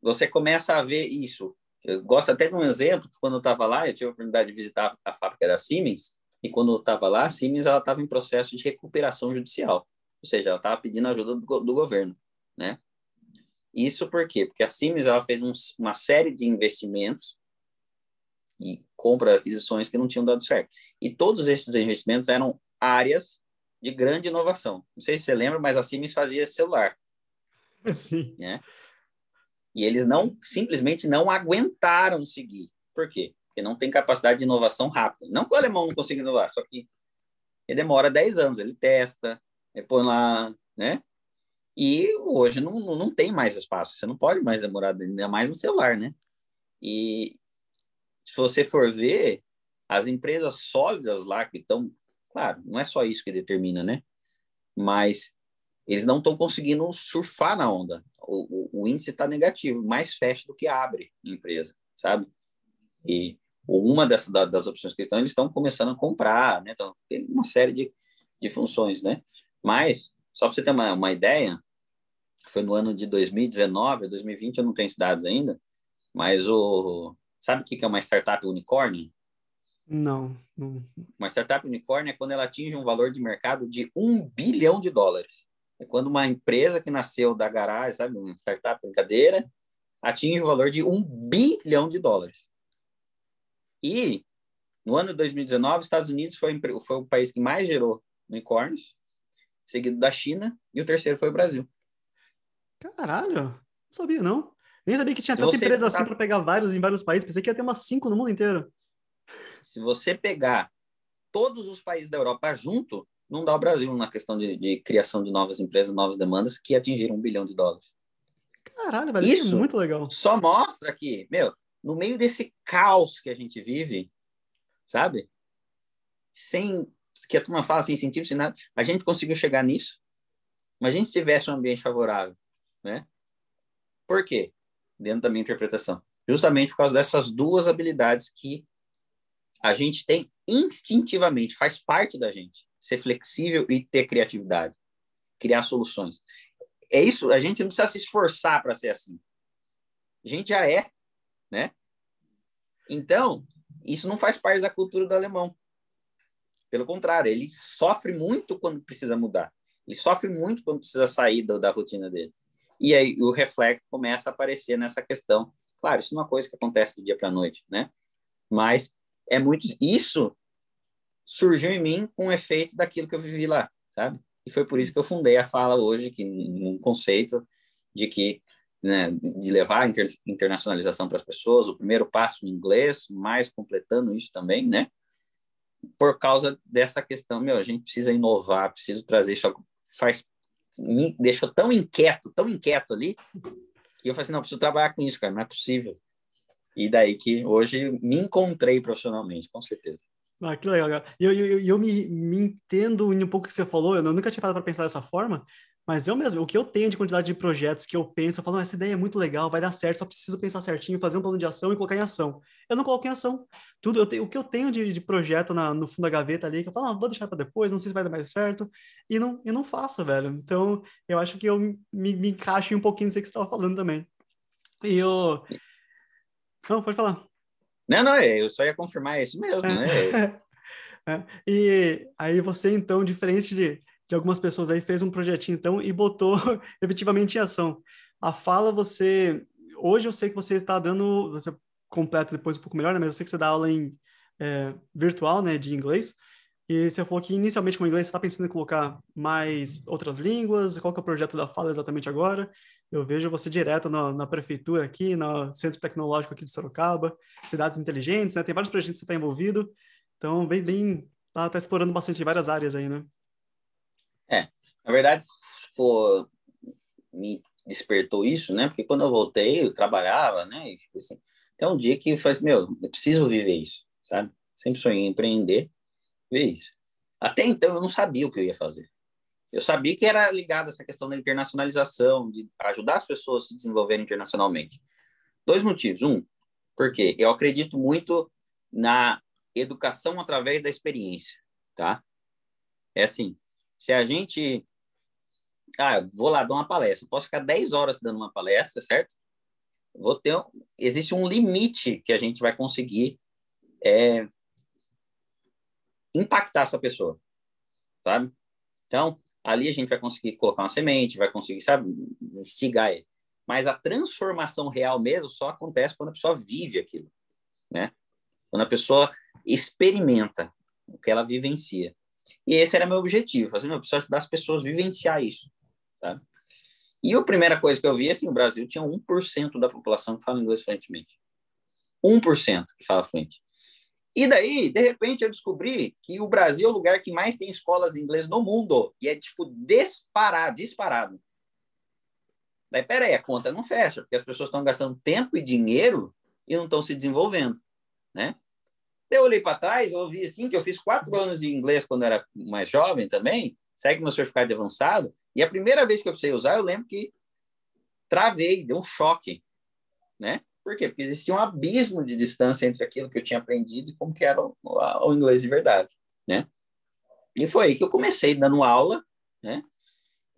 você começa a ver isso. Eu gosto até de um exemplo, quando eu estava lá, eu tive a oportunidade de visitar a fábrica da Siemens, e quando eu estava lá, a Siemens estava em processo de recuperação judicial, ou seja, ela estava pedindo ajuda do, do, governo, né? Isso por quê? Porque a Siemens ela fez um, uma série de investimentos e compra aquisições que não tinham dado certo. E todos esses investimentos eram áreas de grande inovação. Não sei se você lembra, mas a Siemens fazia celular. Sim. Né? E eles não simplesmente não aguentaram seguir. Por quê? Porque não tem capacidade de inovação rápida. Não que o alemão não consiga inovar, só que ele demora 10 anos, ele testa, ele põe lá, né? E hoje não, não tem mais espaço, você não pode mais demorar, ainda mais no celular, né? E se você for ver, as empresas sólidas lá que estão, claro, não é só isso que determina, né? Mas eles não estão conseguindo surfar na onda. O, o, o índice está negativo, mais fecha do que abre empresa, sabe? E uma das, das opções que estão, eles estão começando a comprar, né? Então, tem uma série de, de funções, né? Mas, só para você ter uma, uma ideia, foi no ano de 2019, 2020 eu não tenho esses dados ainda, mas o sabe o que é uma startup unicórnio? Não, não. Uma startup unicórnio é quando ela atinge um valor de mercado de um bilhão de dólares. É quando uma empresa que nasceu da garagem, sabe, uma startup brincadeira, atinge o um valor de um bilhão de dólares. E no ano de 2019, os Estados Unidos foi, foi o país que mais gerou unicórnios, seguido da China, e o terceiro foi o Brasil. Caralho, não sabia não. Nem sabia que tinha tanta empresa assim para pegar vários em vários países. Pensei que ia ter umas cinco no mundo inteiro. Se você pegar todos os países da Europa junto, não dá o Brasil na questão de, de criação de novas empresas, novas demandas que atingiram um bilhão de dólares. Caralho, velho, isso, isso é muito legal. Só mostra que, meu, no meio desse caos que a gente vive, sabe? Sem que a turma fala sem sentido, sem nada, a gente conseguiu chegar nisso. Imagina se tivesse um ambiente favorável, né? Por quê? Dentro da minha interpretação. Justamente por causa dessas duas habilidades que a gente tem instintivamente, faz parte da gente, ser flexível e ter criatividade, criar soluções. É isso, a gente não precisa se esforçar para ser assim. A gente já é, né? Então, isso não faz parte da cultura do alemão. Pelo contrário, ele sofre muito quando precisa mudar. Ele sofre muito quando precisa sair da, da rotina dele. E aí o reflexo começa a aparecer nessa questão. Claro, isso não é uma coisa que acontece do dia para a noite, né? Mas é muito isso surgiu em mim com o efeito daquilo que eu vivi lá, sabe? E foi por isso que eu fundei a fala hoje, que um conceito de que né, de levar a inter, internacionalização para as pessoas, o primeiro passo em inglês, mais completando isso também, né? Por causa dessa questão, meu, a gente precisa inovar, precisa trazer isso, faz me deixou tão inquieto, tão inquieto ali, que eu falei assim, não, preciso trabalhar com isso, cara, não é possível. E daí que hoje me encontrei profissionalmente, com certeza. Ah, que legal, cara. Eu, eu, eu, me, me entendo um pouco o que você falou, eu nunca tinha parado para pensar dessa forma, mas eu mesmo, o que eu tenho de quantidade de projetos que eu penso, eu falo, essa ideia é muito legal, vai dar certo, só preciso pensar certinho, fazer um plano de ação e colocar em ação. Eu não coloco em ação. Tudo, eu tenho, o que eu tenho de, de projeto na, no fundo da gaveta ali, que eu falo, ah, vou deixar para depois, não sei se vai dar mais certo, e não, e não faço, velho. Então, eu acho que eu me, me encaixo um pouquinho nisso que você estava falando também. E eu... Não, pode falar. Não, não, é, eu só ia confirmar isso mesmo, né? é. E aí você, então, diferente de de algumas pessoas aí, fez um projetinho então e botou efetivamente em ação. A fala você. Hoje eu sei que você está dando. Você completa depois um pouco melhor, né? Mas eu sei que você dá aula em é, virtual, né? De inglês. E você falou que inicialmente com inglês você está pensando em colocar mais outras línguas. Qual que é o projeto da fala exatamente agora? Eu vejo você direto na, na prefeitura aqui, no Centro Tecnológico aqui de Sorocaba, cidades inteligentes, né? Tem vários projetos que você está envolvido. Então, bem, bem, tá, tá explorando bastante várias áreas aí, né? É, na verdade, for, me despertou isso, né? Porque quando eu voltei, eu trabalhava, né? E assim, tem um dia que faz, meu, eu preciso viver isso, sabe? Sempre sonhei em empreender, ver isso. Até então eu não sabia o que eu ia fazer. Eu sabia que era ligado a essa questão da internacionalização, de ajudar as pessoas a se desenvolverem internacionalmente. Dois motivos. Um, porque eu acredito muito na educação através da experiência, tá? É assim, se a gente. Ah, vou lá dar uma palestra, posso ficar 10 horas dando uma palestra, certo? Vou ter. Existe um limite que a gente vai conseguir é, impactar essa pessoa, sabe? Então, ali a gente vai conseguir colocar uma semente, vai conseguir, sabe, instigar ele. mas a transformação real mesmo só acontece quando a pessoa vive aquilo, né? Quando a pessoa experimenta o que ela vivencia. E esse era meu objetivo, fazer meu, preciso ajudar as pessoas a vivenciar isso, sabe? E a primeira coisa que eu vi, assim, o Brasil tinha 1% da população que fala inglês fluentemente. 1% que fala fluente. E daí, de repente, eu descobri que o Brasil é o lugar que mais tem escolas de inglês no mundo. E é, tipo, disparado, disparado. Daí, peraí, a conta não fecha, porque as pessoas estão gastando tempo e dinheiro e não estão se desenvolvendo, né? Eu olhei para trás, eu ouvi assim, que eu fiz quatro anos de inglês quando era mais jovem também, segue meu certificado de avançado, e a primeira vez que eu precisei usar, eu lembro que travei, deu um choque, né? Por quê? Porque existia um abismo de distância entre aquilo que eu tinha aprendido e como que era o, o inglês de verdade, né? E foi aí que eu comecei dando aula, né?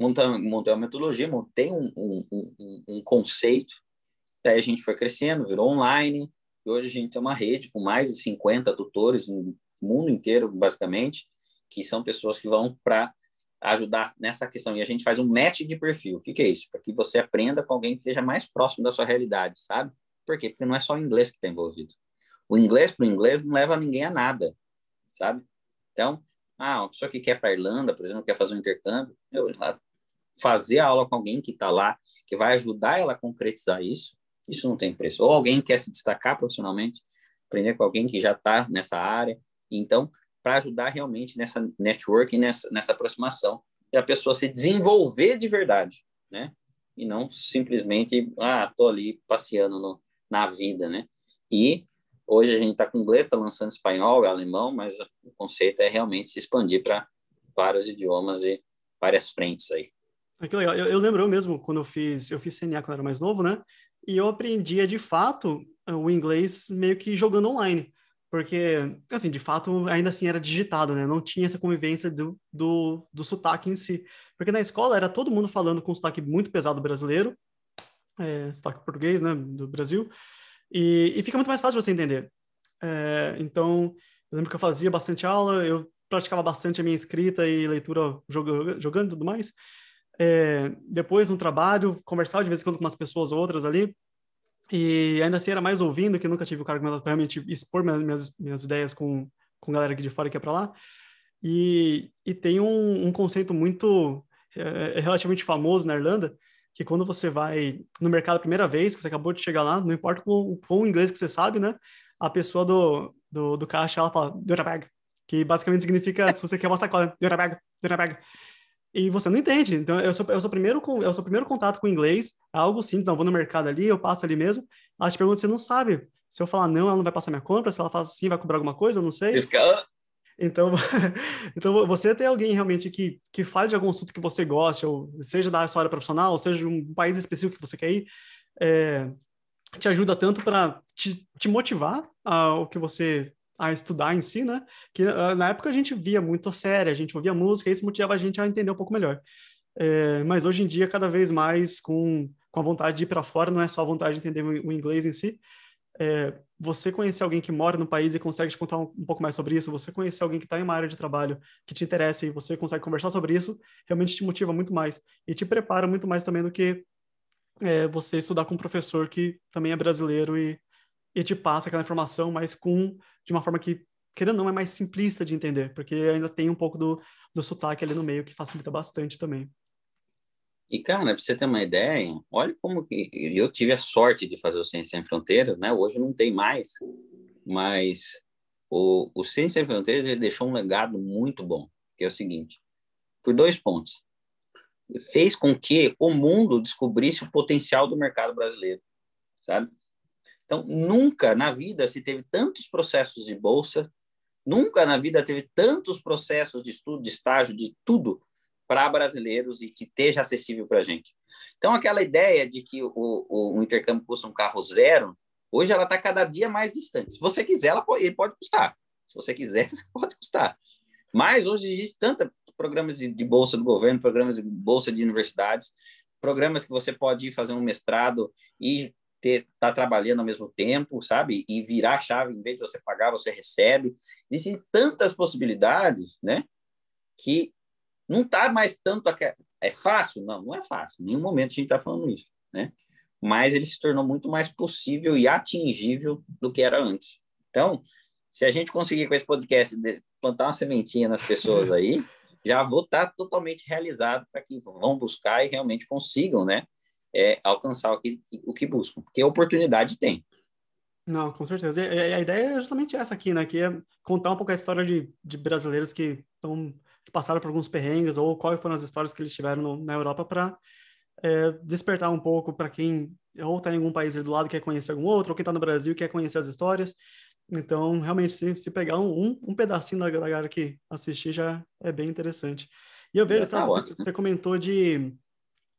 Montei, montei uma metodologia, montei um, um, um, um conceito, daí a gente foi crescendo, virou online, e hoje a gente tem uma rede com mais de 50 tutores no mundo inteiro, basicamente, que são pessoas que vão para ajudar nessa questão. E a gente faz um match de perfil. O que, que é isso? Para que você aprenda com alguém que esteja mais próximo da sua realidade, sabe? Por quê? Porque não é só o inglês que está envolvido. O inglês para o inglês não leva ninguém a nada, sabe? Então, ah, uma pessoa que quer para a Irlanda, por exemplo, quer fazer um intercâmbio, eu, fazer a aula com alguém que está lá, que vai ajudar ela a concretizar isso, isso não tem preço. Ou alguém quer se destacar profissionalmente, aprender com alguém que já está nessa área. Então, para ajudar realmente nessa networking, nessa, nessa aproximação, e a pessoa se desenvolver de verdade, né? E não simplesmente, ah, tô ali passeando no, na vida, né? E hoje a gente está com inglês, está lançando espanhol e alemão, mas o conceito é realmente se expandir para vários idiomas e várias frentes aí. Ah, que legal. Eu, eu lembro eu mesmo quando eu fiz, eu fiz CNA quando eu era mais novo, né? E eu aprendia de fato o inglês meio que jogando online. Porque, assim, de fato, ainda assim era digitado, né? Não tinha essa convivência do, do, do sotaque em si. Porque na escola era todo mundo falando com sotaque muito pesado brasileiro, é, sotaque português, né, do Brasil, e, e fica muito mais fácil você entender. É, então, eu lembro que eu fazia bastante aula, eu praticava bastante a minha escrita e leitura jogando, jogando e tudo mais. É, depois, no trabalho, conversava de vez em quando com umas pessoas outras ali, e ainda assim era mais ouvindo, que nunca tive o cargo para realmente expor minhas, minhas ideias com, com galera aqui de fora que é para lá. E, e tem um, um conceito muito é, é, relativamente famoso na Irlanda, que quando você vai no mercado a primeira vez, que você acabou de chegar lá, não importa com, com o inglês que você sabe, né? A pessoa do, do, do caixa, ela fala, bag, que basicamente significa se você quer uma sacola, bag, bag e você não entende. Então, eu sou, eu sou, primeiro, eu sou primeiro contato com o inglês, é algo simples, então eu vou no mercado ali, eu passo ali mesmo, ela te pergunta, você não sabe. Se eu falar não, ela não vai passar minha compra, se ela fala sim, vai cobrar alguma coisa, eu não sei. Você fica... Então, então, você ter alguém realmente que, que fale de algum assunto que você goste, ou seja da sua área profissional, ou seja de um país específico que você quer ir, é, te ajuda tanto para te, te motivar ao que você a estudar em si, né? Que uh, na época a gente via muito série, a gente ouvia música, e isso motivava a gente a entender um pouco melhor. É, mas hoje em dia, cada vez mais com, com a vontade de ir para fora, não é só a vontade de entender o inglês em si. É, você conhecer alguém que mora no país e consegue te contar um, um pouco mais sobre isso, você conhecer alguém que está em uma área de trabalho que te interessa e você consegue conversar sobre isso, realmente te motiva muito mais e te prepara muito mais também do que é, você estudar com um professor que também é brasileiro e, e te passa aquela informação, mas com de uma forma que, querendo ou não, é mais simplista de entender, porque ainda tem um pouco do, do sotaque ali no meio que facilita bastante também. E, cara, para você ter uma ideia, olha como que eu tive a sorte de fazer o Ciência Sem Fronteiras, né? Hoje não tem mais, mas o, o Ciência Sem Fronteiras deixou um legado muito bom, que é o seguinte, por dois pontos. Fez com que o mundo descobrisse o potencial do mercado brasileiro, sabe? Então, nunca na vida se teve tantos processos de bolsa, nunca na vida teve tantos processos de estudo, de estágio, de tudo para brasileiros e que esteja acessível para a gente. Então, aquela ideia de que o, o, o, intercâmbio custa um carro zero, hoje ela está cada dia mais distante. Se você quiser, ela pode, ele pode custar. Se você quiser, pode custar. Mas hoje existe tantos programas de, de bolsa do governo, programas de bolsa de universidades, programas que você pode ir fazer um mestrado e ter tá trabalhando ao mesmo tempo, sabe? E virar a chave, em vez de você pagar, você recebe. Existem tantas possibilidades, né? Que não tá mais tanto... É fácil? Não, não é fácil. Em nenhum momento a gente está falando isso, né? mas ele se tornou muito mais possível e atingível do que era antes. Então, se a gente conseguir com esse podcast plantar uma sementinha nas pessoas aí, já vou estar totalmente realizado para que vão buscar e realmente consigam, né, é, alcançar o que, o que buscam, porque oportunidade tem. Não, com certeza. E, a ideia é justamente essa aqui, né? Que é contar um pouco a história de, de brasileiros que, tão, que passaram por alguns perrengues ou quais foram as histórias que eles tiveram no, na Europa para é, despertar um pouco para quem ou está em algum país do lado quer conhecer algum outro, ou quem está no Brasil quer conhecer as histórias. Então, realmente, se, se pegar um, um, pedacinho da galera que assistir já é bem interessante. E eu vejo, tá você, você, comentou de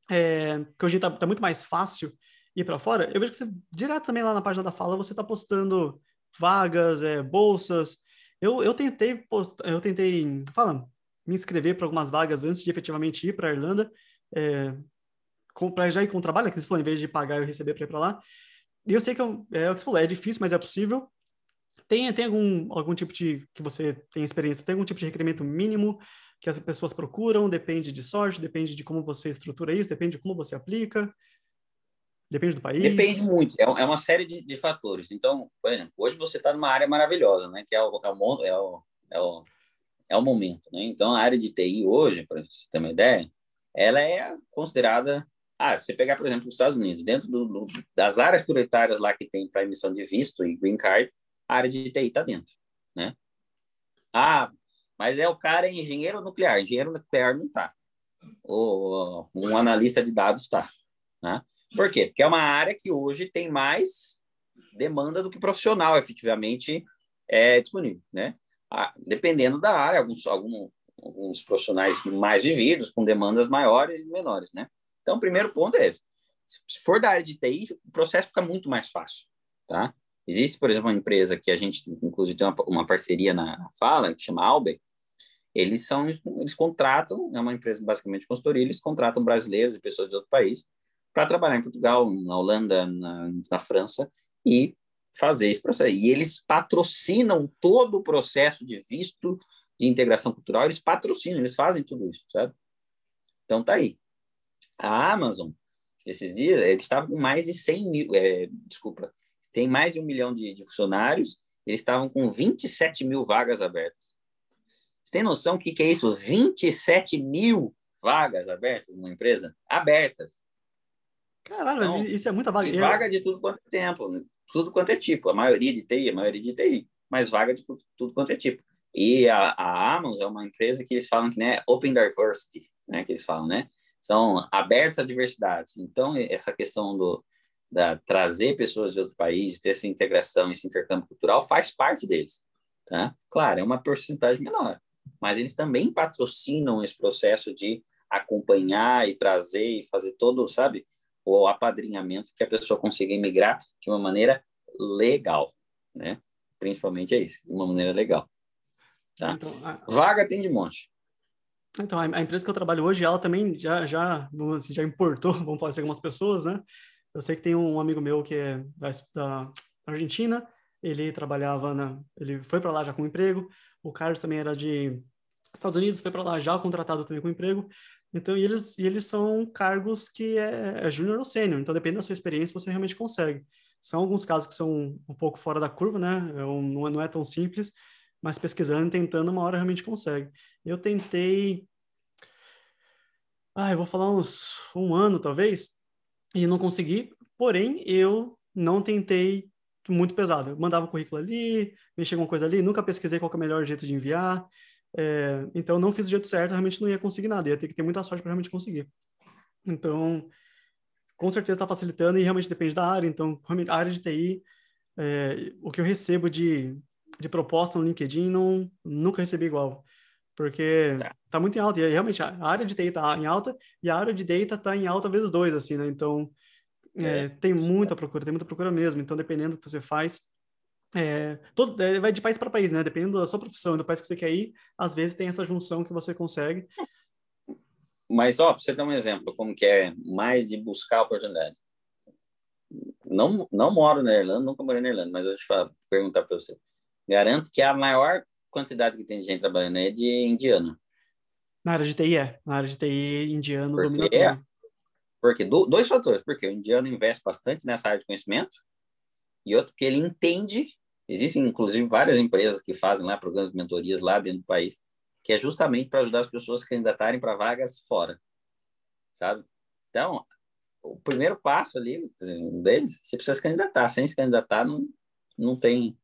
é, que hoje está tá muito mais fácil ir para fora. Eu vejo que você, direto também lá na página da Fala, você está postando vagas, é, bolsas. Eu, eu tentei postar, eu tentei, fala, me inscrever para algumas vagas antes de efetivamente ir para a Irlanda, é, para já ir com trabalho, que você falou, em vez de pagar, eu receber para ir para lá. E eu sei que é, é o que você falou, é difícil, mas é possível. Tem, tem algum, algum tipo de, que você tem experiência, tem algum tipo de requerimento mínimo que as pessoas procuram? Depende de sorte, depende de como você estrutura isso, depende de como você aplica? Depende do país? Depende muito, é, é uma série de, de, fatores. Então, por exemplo, hoje você está numa área maravilhosa, né? Que é o, é o, é o, é o, é o momento, né? Então, a área de TI hoje, para você ter uma ideia, ela é considerada... Ah, se você pegar, por exemplo, os Estados Unidos, dentro do, do, das áreas prioritárias lá que tem para emissão de visto e green card, a área de TI está dentro, né? Ah, mas é o cara é engenheiro nuclear. Engenheiro nuclear não está. Um analista de dados está, né? Por quê? Porque é uma área que hoje tem mais demanda do que profissional efetivamente é disponível, né? Ah, dependendo da área, alguns, alguns, alguns profissionais mais vividos, com demandas maiores e menores, né? Então, o primeiro ponto é esse. Se for da área de TI, o processo fica muito mais fácil, tá? Existe, por exemplo, uma empresa que a gente, inclusive, tem uma, uma parceria na Fala, que chama Albe. Eles são, eles contratam, é uma empresa basicamente de consultoria, eles contratam brasileiros e pessoas de outro país para trabalhar em Portugal, na Holanda, na, na França e fazer esse processo. E eles patrocinam todo o processo de visto de integração cultural, eles patrocinam, eles fazem tudo isso, sabe? Então tá aí. A Amazon, esses dias, eles estavam com mais de 100 mil, é, desculpa, tem mais de um milhão de, de, funcionários, eles estavam com 27 mil vagas abertas. Você tem noção do que, que é isso? 27 mil vagas abertas numa empresa? Abertas. Caralho, então, isso é muita vaga. Vaga de tudo quanto é tempo, tudo quanto é tipo. A maioria de TI, a maioria de TI, mas vaga de tudo quanto é tipo. E a, a Amazon é uma empresa que eles falam que né, Open Diversity, né, que eles falam, né? São abertos à diversidade. Então, essa questão do da trazer pessoas de outros países, ter essa integração, esse intercâmbio cultural, faz parte deles, tá? Claro, é uma porcentagem menor, mas eles também patrocinam esse processo de acompanhar e trazer e fazer todo, sabe, o apadrinhamento que a pessoa consiga emigrar de uma maneira legal, né? Principalmente é isso, de uma maneira legal. Tá? Então, a... Vaga tem de monte. Então, a empresa que eu trabalho hoje, ela também já, já, assim, já importou, vamos falar assim, algumas pessoas, né? Eu sei que tem um amigo meu que é da, da Argentina, ele trabalhava na, ele foi para lá já com emprego. O Carlos também era de Estados Unidos, foi para lá já contratado também com emprego. Então, e eles, e eles são cargos que é, é júnior ou sênior, então depende da sua experiência, você realmente consegue. São alguns casos que são um pouco fora da curva, né? É não, é, não é tão simples, mas pesquisando, tentando, uma hora realmente consegue. Eu tentei, ah, eu vou falar uns um ano talvez, e não consegui, porém eu não tentei muito pesado. Eu mandava o currículo ali, mexia com coisa ali, nunca pesquisei qual é o melhor jeito de enviar. É, então, não fiz do jeito certo, realmente não ia conseguir nada, ia ter que ter muita sorte para realmente conseguir. Então, com certeza está facilitando e realmente depende da área. Então, a área de TI, é, o que eu recebo de, de proposta no LinkedIn, não, nunca recebi igual. Porque tá. tá muito em alta. E realmente a área de TI tá em alta e a área de data tá em alta vezes dois, assim, né? Então, é, é. tem muita procura, tem muita procura mesmo. Então, dependendo do que você faz, é, todo, é, vai de país para país, né? Dependendo da sua profissão e do país que você quer ir, às vezes tem essa junção que você consegue. Mas, ó, para você dar um exemplo, como que é mais de buscar oportunidade. Não, não moro na Irlanda, nunca morei na Irlanda, mas eu te falar, perguntar para você. Garanto que a maior quantidade que tem de gente trabalhando é de indiano. Na área de TI é. Na área de TI, indiano porque, domina tudo. Porque dois fatores, porque o indiano investe bastante nessa área de conhecimento e outro que ele entende. Existem inclusive várias empresas que fazem lá programas de mentorias lá dentro do país, que é justamente para ajudar as pessoas a candidatarem para vagas fora, sabe? Então, o primeiro passo ali um deles, você precisa se candidatar. Sem se candidatar, não, não tem.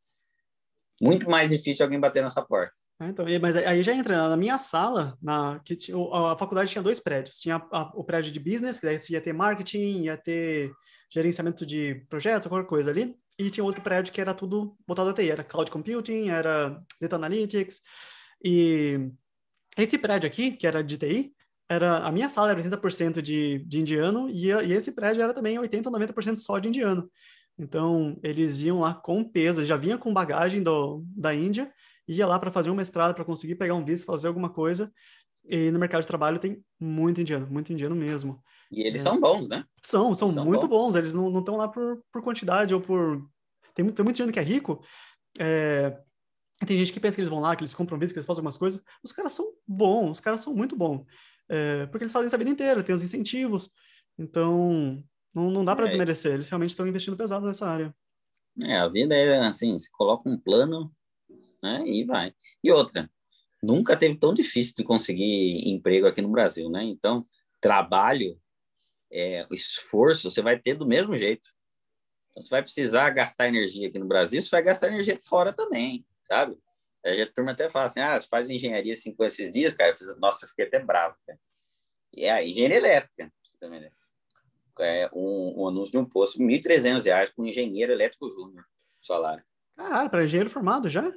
Muito mais difícil alguém bater na sua porta. É, então, mas aí já entra na minha sala, na, que a faculdade tinha dois prédios. Tinha a, o prédio de business, que daí ia ter marketing, ia ter gerenciamento de projetos, qualquer coisa ali. E tinha outro prédio que era tudo voltado a TI. Era cloud computing, era data analytics. E esse prédio aqui, que era de TI, era, a minha sala era 80% de, de indiano e, e esse prédio era também 80% 90% só de indiano. Então, eles iam lá com peso, já vinha com bagagem do, da Índia, ia lá para fazer um mestrado, para conseguir pegar um visto, fazer alguma coisa. E no mercado de trabalho tem muito indiano, muito indiano mesmo. E eles é. são bons, né? São, são, são muito bons. bons. Eles não estão lá por, por quantidade ou por. Tem, tem muito indiano que é rico. É... Tem gente que pensa que eles vão lá, que eles compram visto, que eles fazem algumas coisas. Os caras são bons, os caras são muito bons. É... Porque eles fazem isso a vida inteira, tem os incentivos. Então, não, não dá para é. desmerecer. Eles realmente estão investindo pesado nessa área. É, a vida é assim, se coloca um plano né? E vai. E outra, nunca teve tão difícil de conseguir emprego aqui no Brasil, né? Então, trabalho, é, esforço, você vai ter do mesmo jeito. Então, você vai precisar gastar energia aqui no Brasil, você vai gastar energia fora também, sabe? A turma até fala assim, ah, você faz engenharia assim com esses dias, cara. Eu fiz, Nossa, eu fiquei até bravo, cara. E é a engenharia elétrica, você também é um, um anúncio de um posto, R$ 1.300 para um engenheiro elétrico júnior, salário. Caralho, para engenheiro formado já?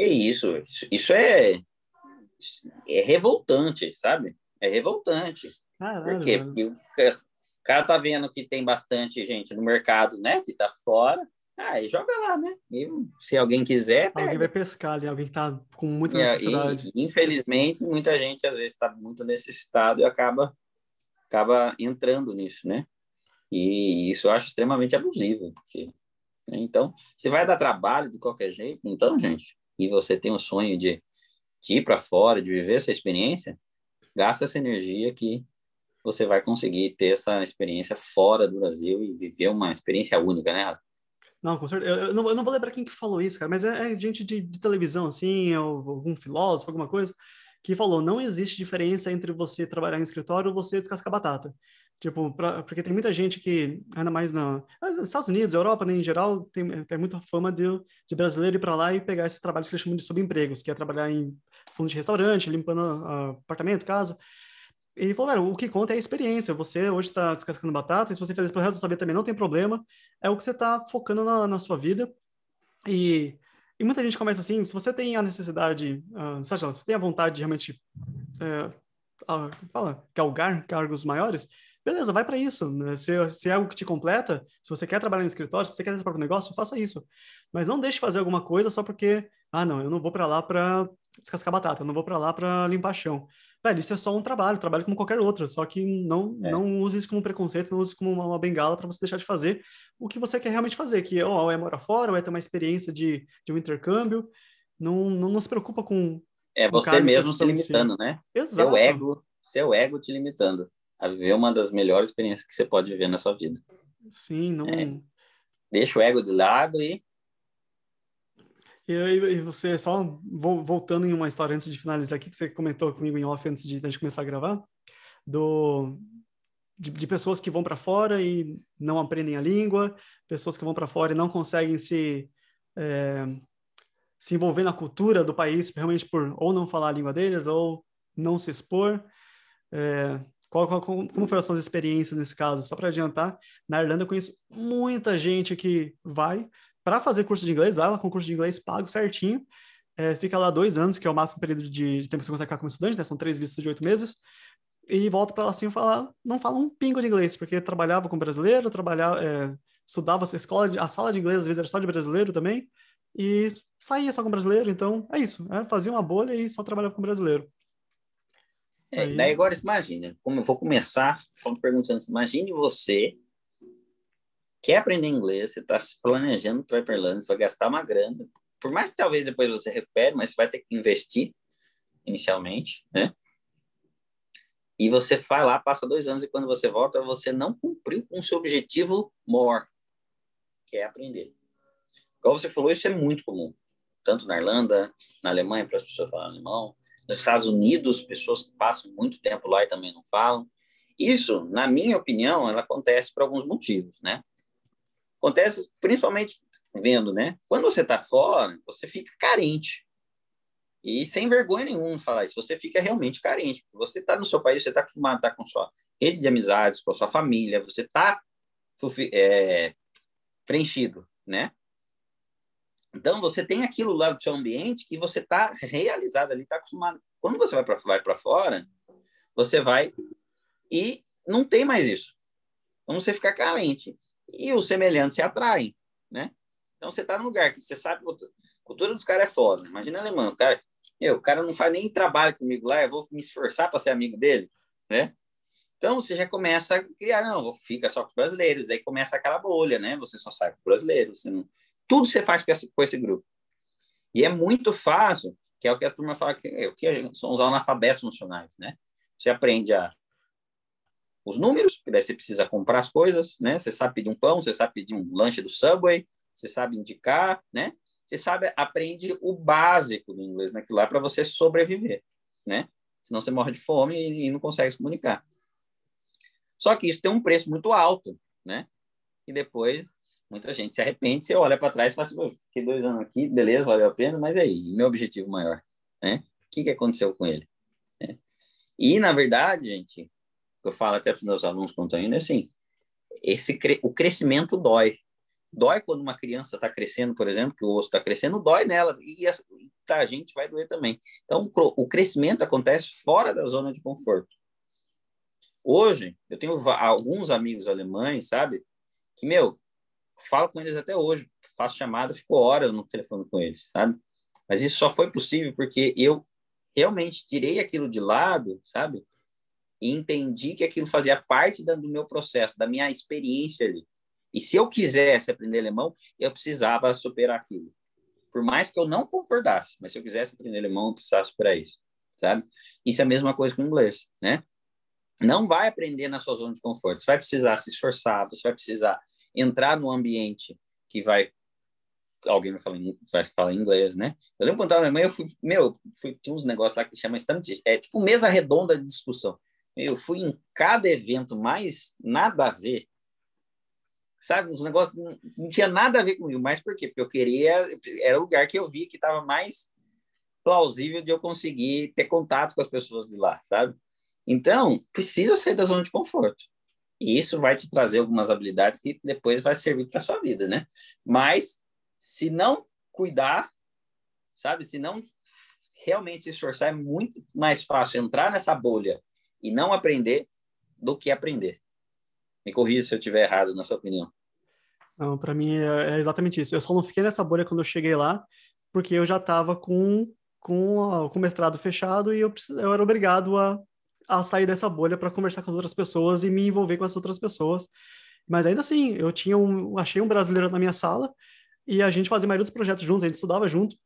Que isso, isso é, é revoltante, sabe? É revoltante. Caralho, Por quê? Porque o cara tá vendo que tem bastante gente no mercado, né? Que tá fora. Ah, e joga lá, né? E se alguém quiser. Alguém vai pescar ali, alguém que tá com muita necessidade. E, infelizmente, muita gente às vezes está muito necessitado e acaba, acaba entrando nisso, né? E isso eu acho extremamente abusivo. Porque, né? Então, você vai dar trabalho de qualquer jeito, então, gente, e você tem o sonho de, de ir para fora, de viver essa experiência, gasta essa energia que você vai conseguir ter essa experiência fora do Brasil e viver uma experiência única, né? Não, com certeza. Eu, eu, não, eu não vou lembrar quem que falou isso, cara, mas é, é gente de, de, televisão, assim, algum filósofo, alguma coisa, que falou: não existe diferença entre você trabalhar em escritório ou você descascar batata. Tipo, pra, porque tem muita gente que, ainda mais na, ah, nos Estados Unidos, Europa, né, em geral, tem, tem muita fama de, de brasileiro ir para lá e pegar esses trabalhos que eles chamam de subempregos, que é trabalhar em fundo de restaurante, limpando uh, apartamento, casa. E falou, velho, o que conta é a experiência. Você hoje está descascando batata, e se você fizer isso pro resto da sua vida também não tem problema. É o que você está focando na, na, sua vida. E, e muita gente começa assim, se você tem a necessidade, uh, se você tem a vontade de realmente uh, uh, fala, galgar cargos maiores, beleza, vai para isso. Se, se é algo que te completa, se você quer trabalhar no escritório, se você quer ter seu próprio negócio, faça isso. Mas não deixe de fazer alguma coisa só porque, ah, não, eu não vou para lá para descascar batata, eu não vou para lá para limpar chão. Velho, isso é só um trabalho, trabalho como qualquer outro, só que não, é. não use isso como preconceito, não use isso como uma, uma bengala para você deixar de fazer o que você quer realmente fazer, que ou é morar fora, ou é ter uma experiência de, de um intercâmbio. Não, não, não se preocupa com. É você mesmo se limitando, si. né? Exato. Seu ego, seu ego te limitando a viver uma das melhores experiências que você pode viver na sua vida. Sim, não. É, deixa o ego de lado e. E, e você, só voltando em uma história antes de finalizar aqui, que você comentou comigo em off antes de a gente começar a gravar, do, de, de pessoas que vão para fora e não aprendem a língua, pessoas que vão para fora e não conseguem se. É, se envolver na cultura do país, realmente por ou não falar a língua deles, ou não se expor. É, qual, qual, como foram as suas experiências nesse caso? Só para adiantar, na Irlanda eu conheço muita gente que vai para fazer curso de inglês, lá com curso de inglês pago certinho, é, fica lá dois anos, que é o máximo período de, de tempo que você consegue ficar como estudante, né? São três vistos de oito meses, e volta para lá assim e fala, não fala um pingo de inglês, porque trabalhava com brasileiro, trabalhava, é, estudava a escola, a sala de inglês às vezes era só de brasileiro também, e saía só com brasileiro, então é isso, é, fazia uma bolha e só trabalhava com brasileiro. É, Aí... Daí agora imagina, como eu vou começar perguntando, imagine você quer aprender inglês, você está se planejando para ir para Irlanda, você vai gastar uma grana, por mais que talvez depois você recupere, mas você vai ter que investir inicialmente, né? e você vai lá, passa dois anos, e quando você volta, você não cumpriu com o seu objetivo maior, que é aprender. Como você falou, isso é muito comum. Tanto na Irlanda, na Alemanha, para as pessoas falarem alemão. Nos Estados Unidos, pessoas que passam muito tempo lá e também não falam. Isso, na minha opinião, ela acontece por alguns motivos, né? Acontece principalmente vendo, né? Quando você está fora, você fica carente. E sem vergonha nenhuma falar isso, você fica realmente carente. Você está no seu país, você está acostumado a estar com sua rede de amizades, com a sua família, você está é, preenchido, né? Então, você tem aquilo lá do seu ambiente que você está realizado ali, está acostumado. Quando você vai para fora, você vai e não tem mais isso. Então, você fica carente. E os semelhantes se atraem, né? Então, você está num lugar que você sabe... A cultura dos caras é foda. Imagina alemão, o cara eu, o cara não faz nem trabalho comigo lá, eu vou me esforçar para ser amigo dele, né? Então você já começa a criar, não, fica só com os brasileiros, daí começa aquela bolha, né? Você só sai com os brasileiros, você não... tudo você faz com esse, grupo. E é muito fácil, que é o que a turma fala, que, é, o que são os analfabetos funcionais, né? Você aprende a os números, que daí você precisa comprar as coisas, né? Você sabe pedir um pão, você sabe pedir um lanche do Subway, você sabe indicar, né? você sabe, aprende o básico do inglês naquilo lá para você sobreviver, né? Senão você morre de fome e, e não consegue se comunicar. Só que isso tem um preço muito alto, né? E depois muita gente se arrepende, você olha para trás e fala assim, fiquei dois anos aqui, beleza, valeu a pena, mas aí, meu objetivo maior, né? O que, que aconteceu com ele? Né? E, na verdade, gente, eu falo até para os meus alunos quando estão indo, é assim, esse, o crescimento dói, Dói quando uma criança está crescendo, por exemplo, que o osso está crescendo, dói nela, e para a gente vai doer também. Então, o crescimento acontece fora da zona de conforto. Hoje, eu tenho alguns amigos alemães, sabe, que, meu, falo com eles até hoje, faço chamada, fico horas no telefone com eles, sabe? Mas isso só foi possível porque eu realmente tirei aquilo de lado, sabe? E entendi que aquilo fazia parte do meu processo, da minha experiência ali. E se eu quisesse aprender alemão, eu precisava superar aquilo. Por mais que eu não concordasse, mas se eu quisesse aprender alemão, eu precisava superar isso, sabe? Isso é a mesma coisa com o inglês, né? Não vai aprender na sua zona de conforto. Você vai precisar se esforçar, você vai precisar entrar no ambiente que vai alguém vai falar, vai falar inglês, né? Eu lembro quando estava na Alemanha, eu fui, meu, fui, tinha uns negócios lá que chama estante, é tipo mesa redonda de discussão. Eu fui em cada evento mais nada a ver, sabe? Uns negócios não, não, tinha nada a ver comigo, mas por quê? Porque eu queria, era o lugar que eu vi que estava mais plausível de eu conseguir ter contato com as pessoas de lá, sabe? Então, precisa sair da zona de conforto. E isso vai te trazer algumas habilidades que depois vai servir para sua vida, né? Mas se não cuidar, sabe? Se não realmente se esforçar, é muito mais fácil entrar nessa bolha e não aprender do que aprender. Me corrija se eu estiver errado, na sua opinião. Não, para mim é, é exatamente isso. Eu só não fiquei nessa bolha quando eu cheguei lá, porque eu já estava com, com, com o mestrado fechado e eu, eu era obrigado a, a sair dessa bolha para conversar com as outras pessoas e me envolver com as outras pessoas. Mas ainda assim, eu tinha um, achei um brasileiro na minha sala e a gente fazia a maioria dos projetos juntos, a gente estudava junto.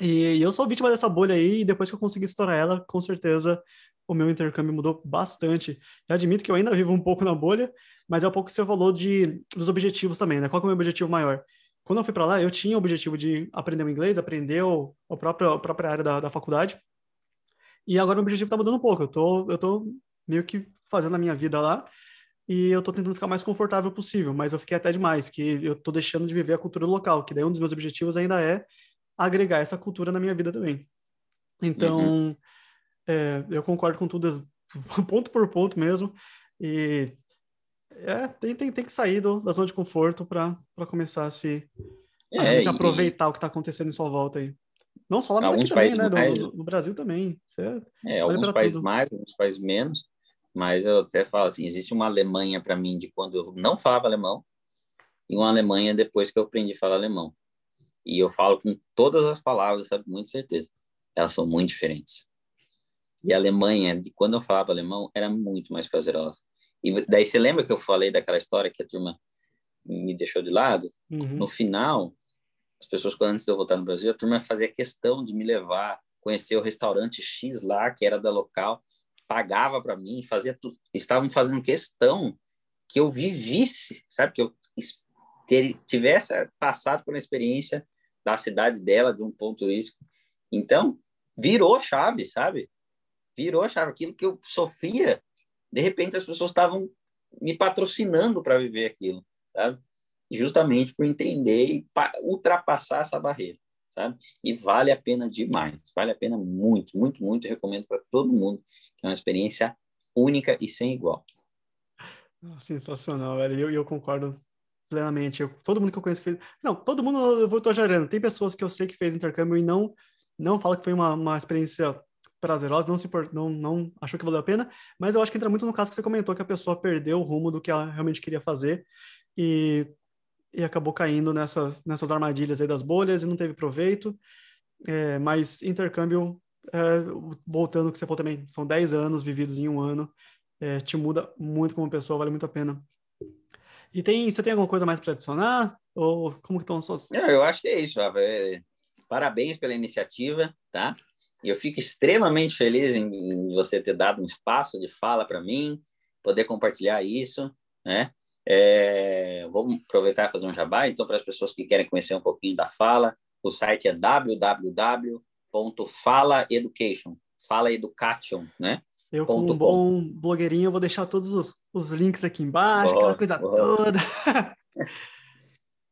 E, eu sou vítima dessa bolha aí, e depois que eu consegui estourar ela, com certeza o meu intercâmbio mudou bastante. Eu admito que eu ainda vivo um pouco na bolha, mas é um pouco que você falou de, dos objetivos também, né? Qual é o meu objetivo maior? Quando eu fui para lá, eu tinha o objetivo de aprender o inglês, aprender o, a, própria, a própria área da, da faculdade, e agora o objetivo está mudando um pouco. Eu tô, eu tô meio que fazendo a minha vida lá, e eu tô tentando ficar mais confortável possível, mas eu fiquei até demais, que eu tô deixando de viver a cultura local, que daí um dos meus objetivos ainda é agregar essa cultura na minha vida também. Então, uhum. É, eu concordo com tudo, ponto por ponto mesmo. E é, tem, tem, tem que sair do, da zona de conforto para começar a se é, a aproveitar e... o que está acontecendo em sua volta aí. Não só lá, mas aqui também, né? Mais... No, no, Brasil também. Você é, alguns países tudo. mais, alguns países menos. Mas eu até falo assim, existe uma Alemanha para mim de quando eu não falava alemão e uma Alemanha depois que eu aprendi a falar alemão. E eu falo com todas as palavras, sabe, com muita certeza. Elas são muito diferentes. E a Alemanha, de quando eu falava alemão, era muito mais prazerosa. E daí você lembra que eu falei daquela história que a turma me deixou de lado? Uhum. No final, as pessoas, antes de eu voltar no Brasil, a turma fazia questão de me levar, conhecer o restaurante X lá, que era da local, pagava para mim, fazia tudo, estavam fazendo questão que eu vivisse, sabe? Que eu tivesse passado por uma experiência da cidade dela, de um ponto turístico. Então, virou chave, sabe? Virou chave. Aquilo que eu sofria, de repente as pessoas estavam me patrocinando para viver aquilo, sabe? Justamente por entender e ultrapassar essa barreira, sabe? E vale a pena demais, vale a pena muito, muito, muito. recomendo para todo mundo, é uma experiência única e sem igual. Sensacional, velho. Eu, eu, concordo plenamente. Eu, todo mundo que eu conheço fez. Não, todo mundo eu vou exagerando. Tem pessoas que eu sei que fez intercâmbio e não não fala que foi uma, uma experiência prazerosa, não se não, não achou que valeu a pena, mas eu acho que entra muito no caso que você comentou que a pessoa perdeu o rumo do que ela realmente queria fazer e, e acabou caindo nessas, nessas armadilhas aí das bolhas e não teve proveito. É, mas intercâmbio, é, voltando ao que você falou também, são 10 anos vividos em um ano é, te muda muito como pessoa, vale muito a pena. E tem, você tem alguma coisa mais para adicionar? Ou como que estão as suas... Não, eu acho que é isso, Rafa. É, parabéns pela iniciativa, tá? Eu fico extremamente feliz em, em você ter dado um espaço de fala para mim, poder compartilhar isso, né? É, vou aproveitar e fazer um jabá, então, para as pessoas que querem conhecer um pouquinho da Fala, o site é www.falaeducation, Fala Education, né? Eu, como um bom blogueirinho, vou deixar todos os, os links aqui embaixo, boa, aquela coisa boa. toda.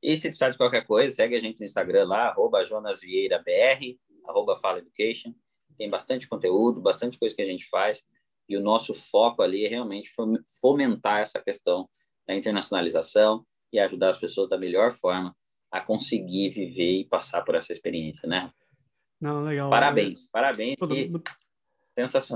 e se precisar de qualquer coisa, segue a gente no Instagram lá, arroba jonasvieirabr, arroba Fala Education. Tem bastante conteúdo, bastante coisa que a gente faz. E o nosso foco ali é realmente fomentar essa questão da internacionalização e ajudar as pessoas da melhor forma a conseguir viver e passar por essa experiência, né? Não, legal. Parabéns, parabéns. Todo... Sensacional.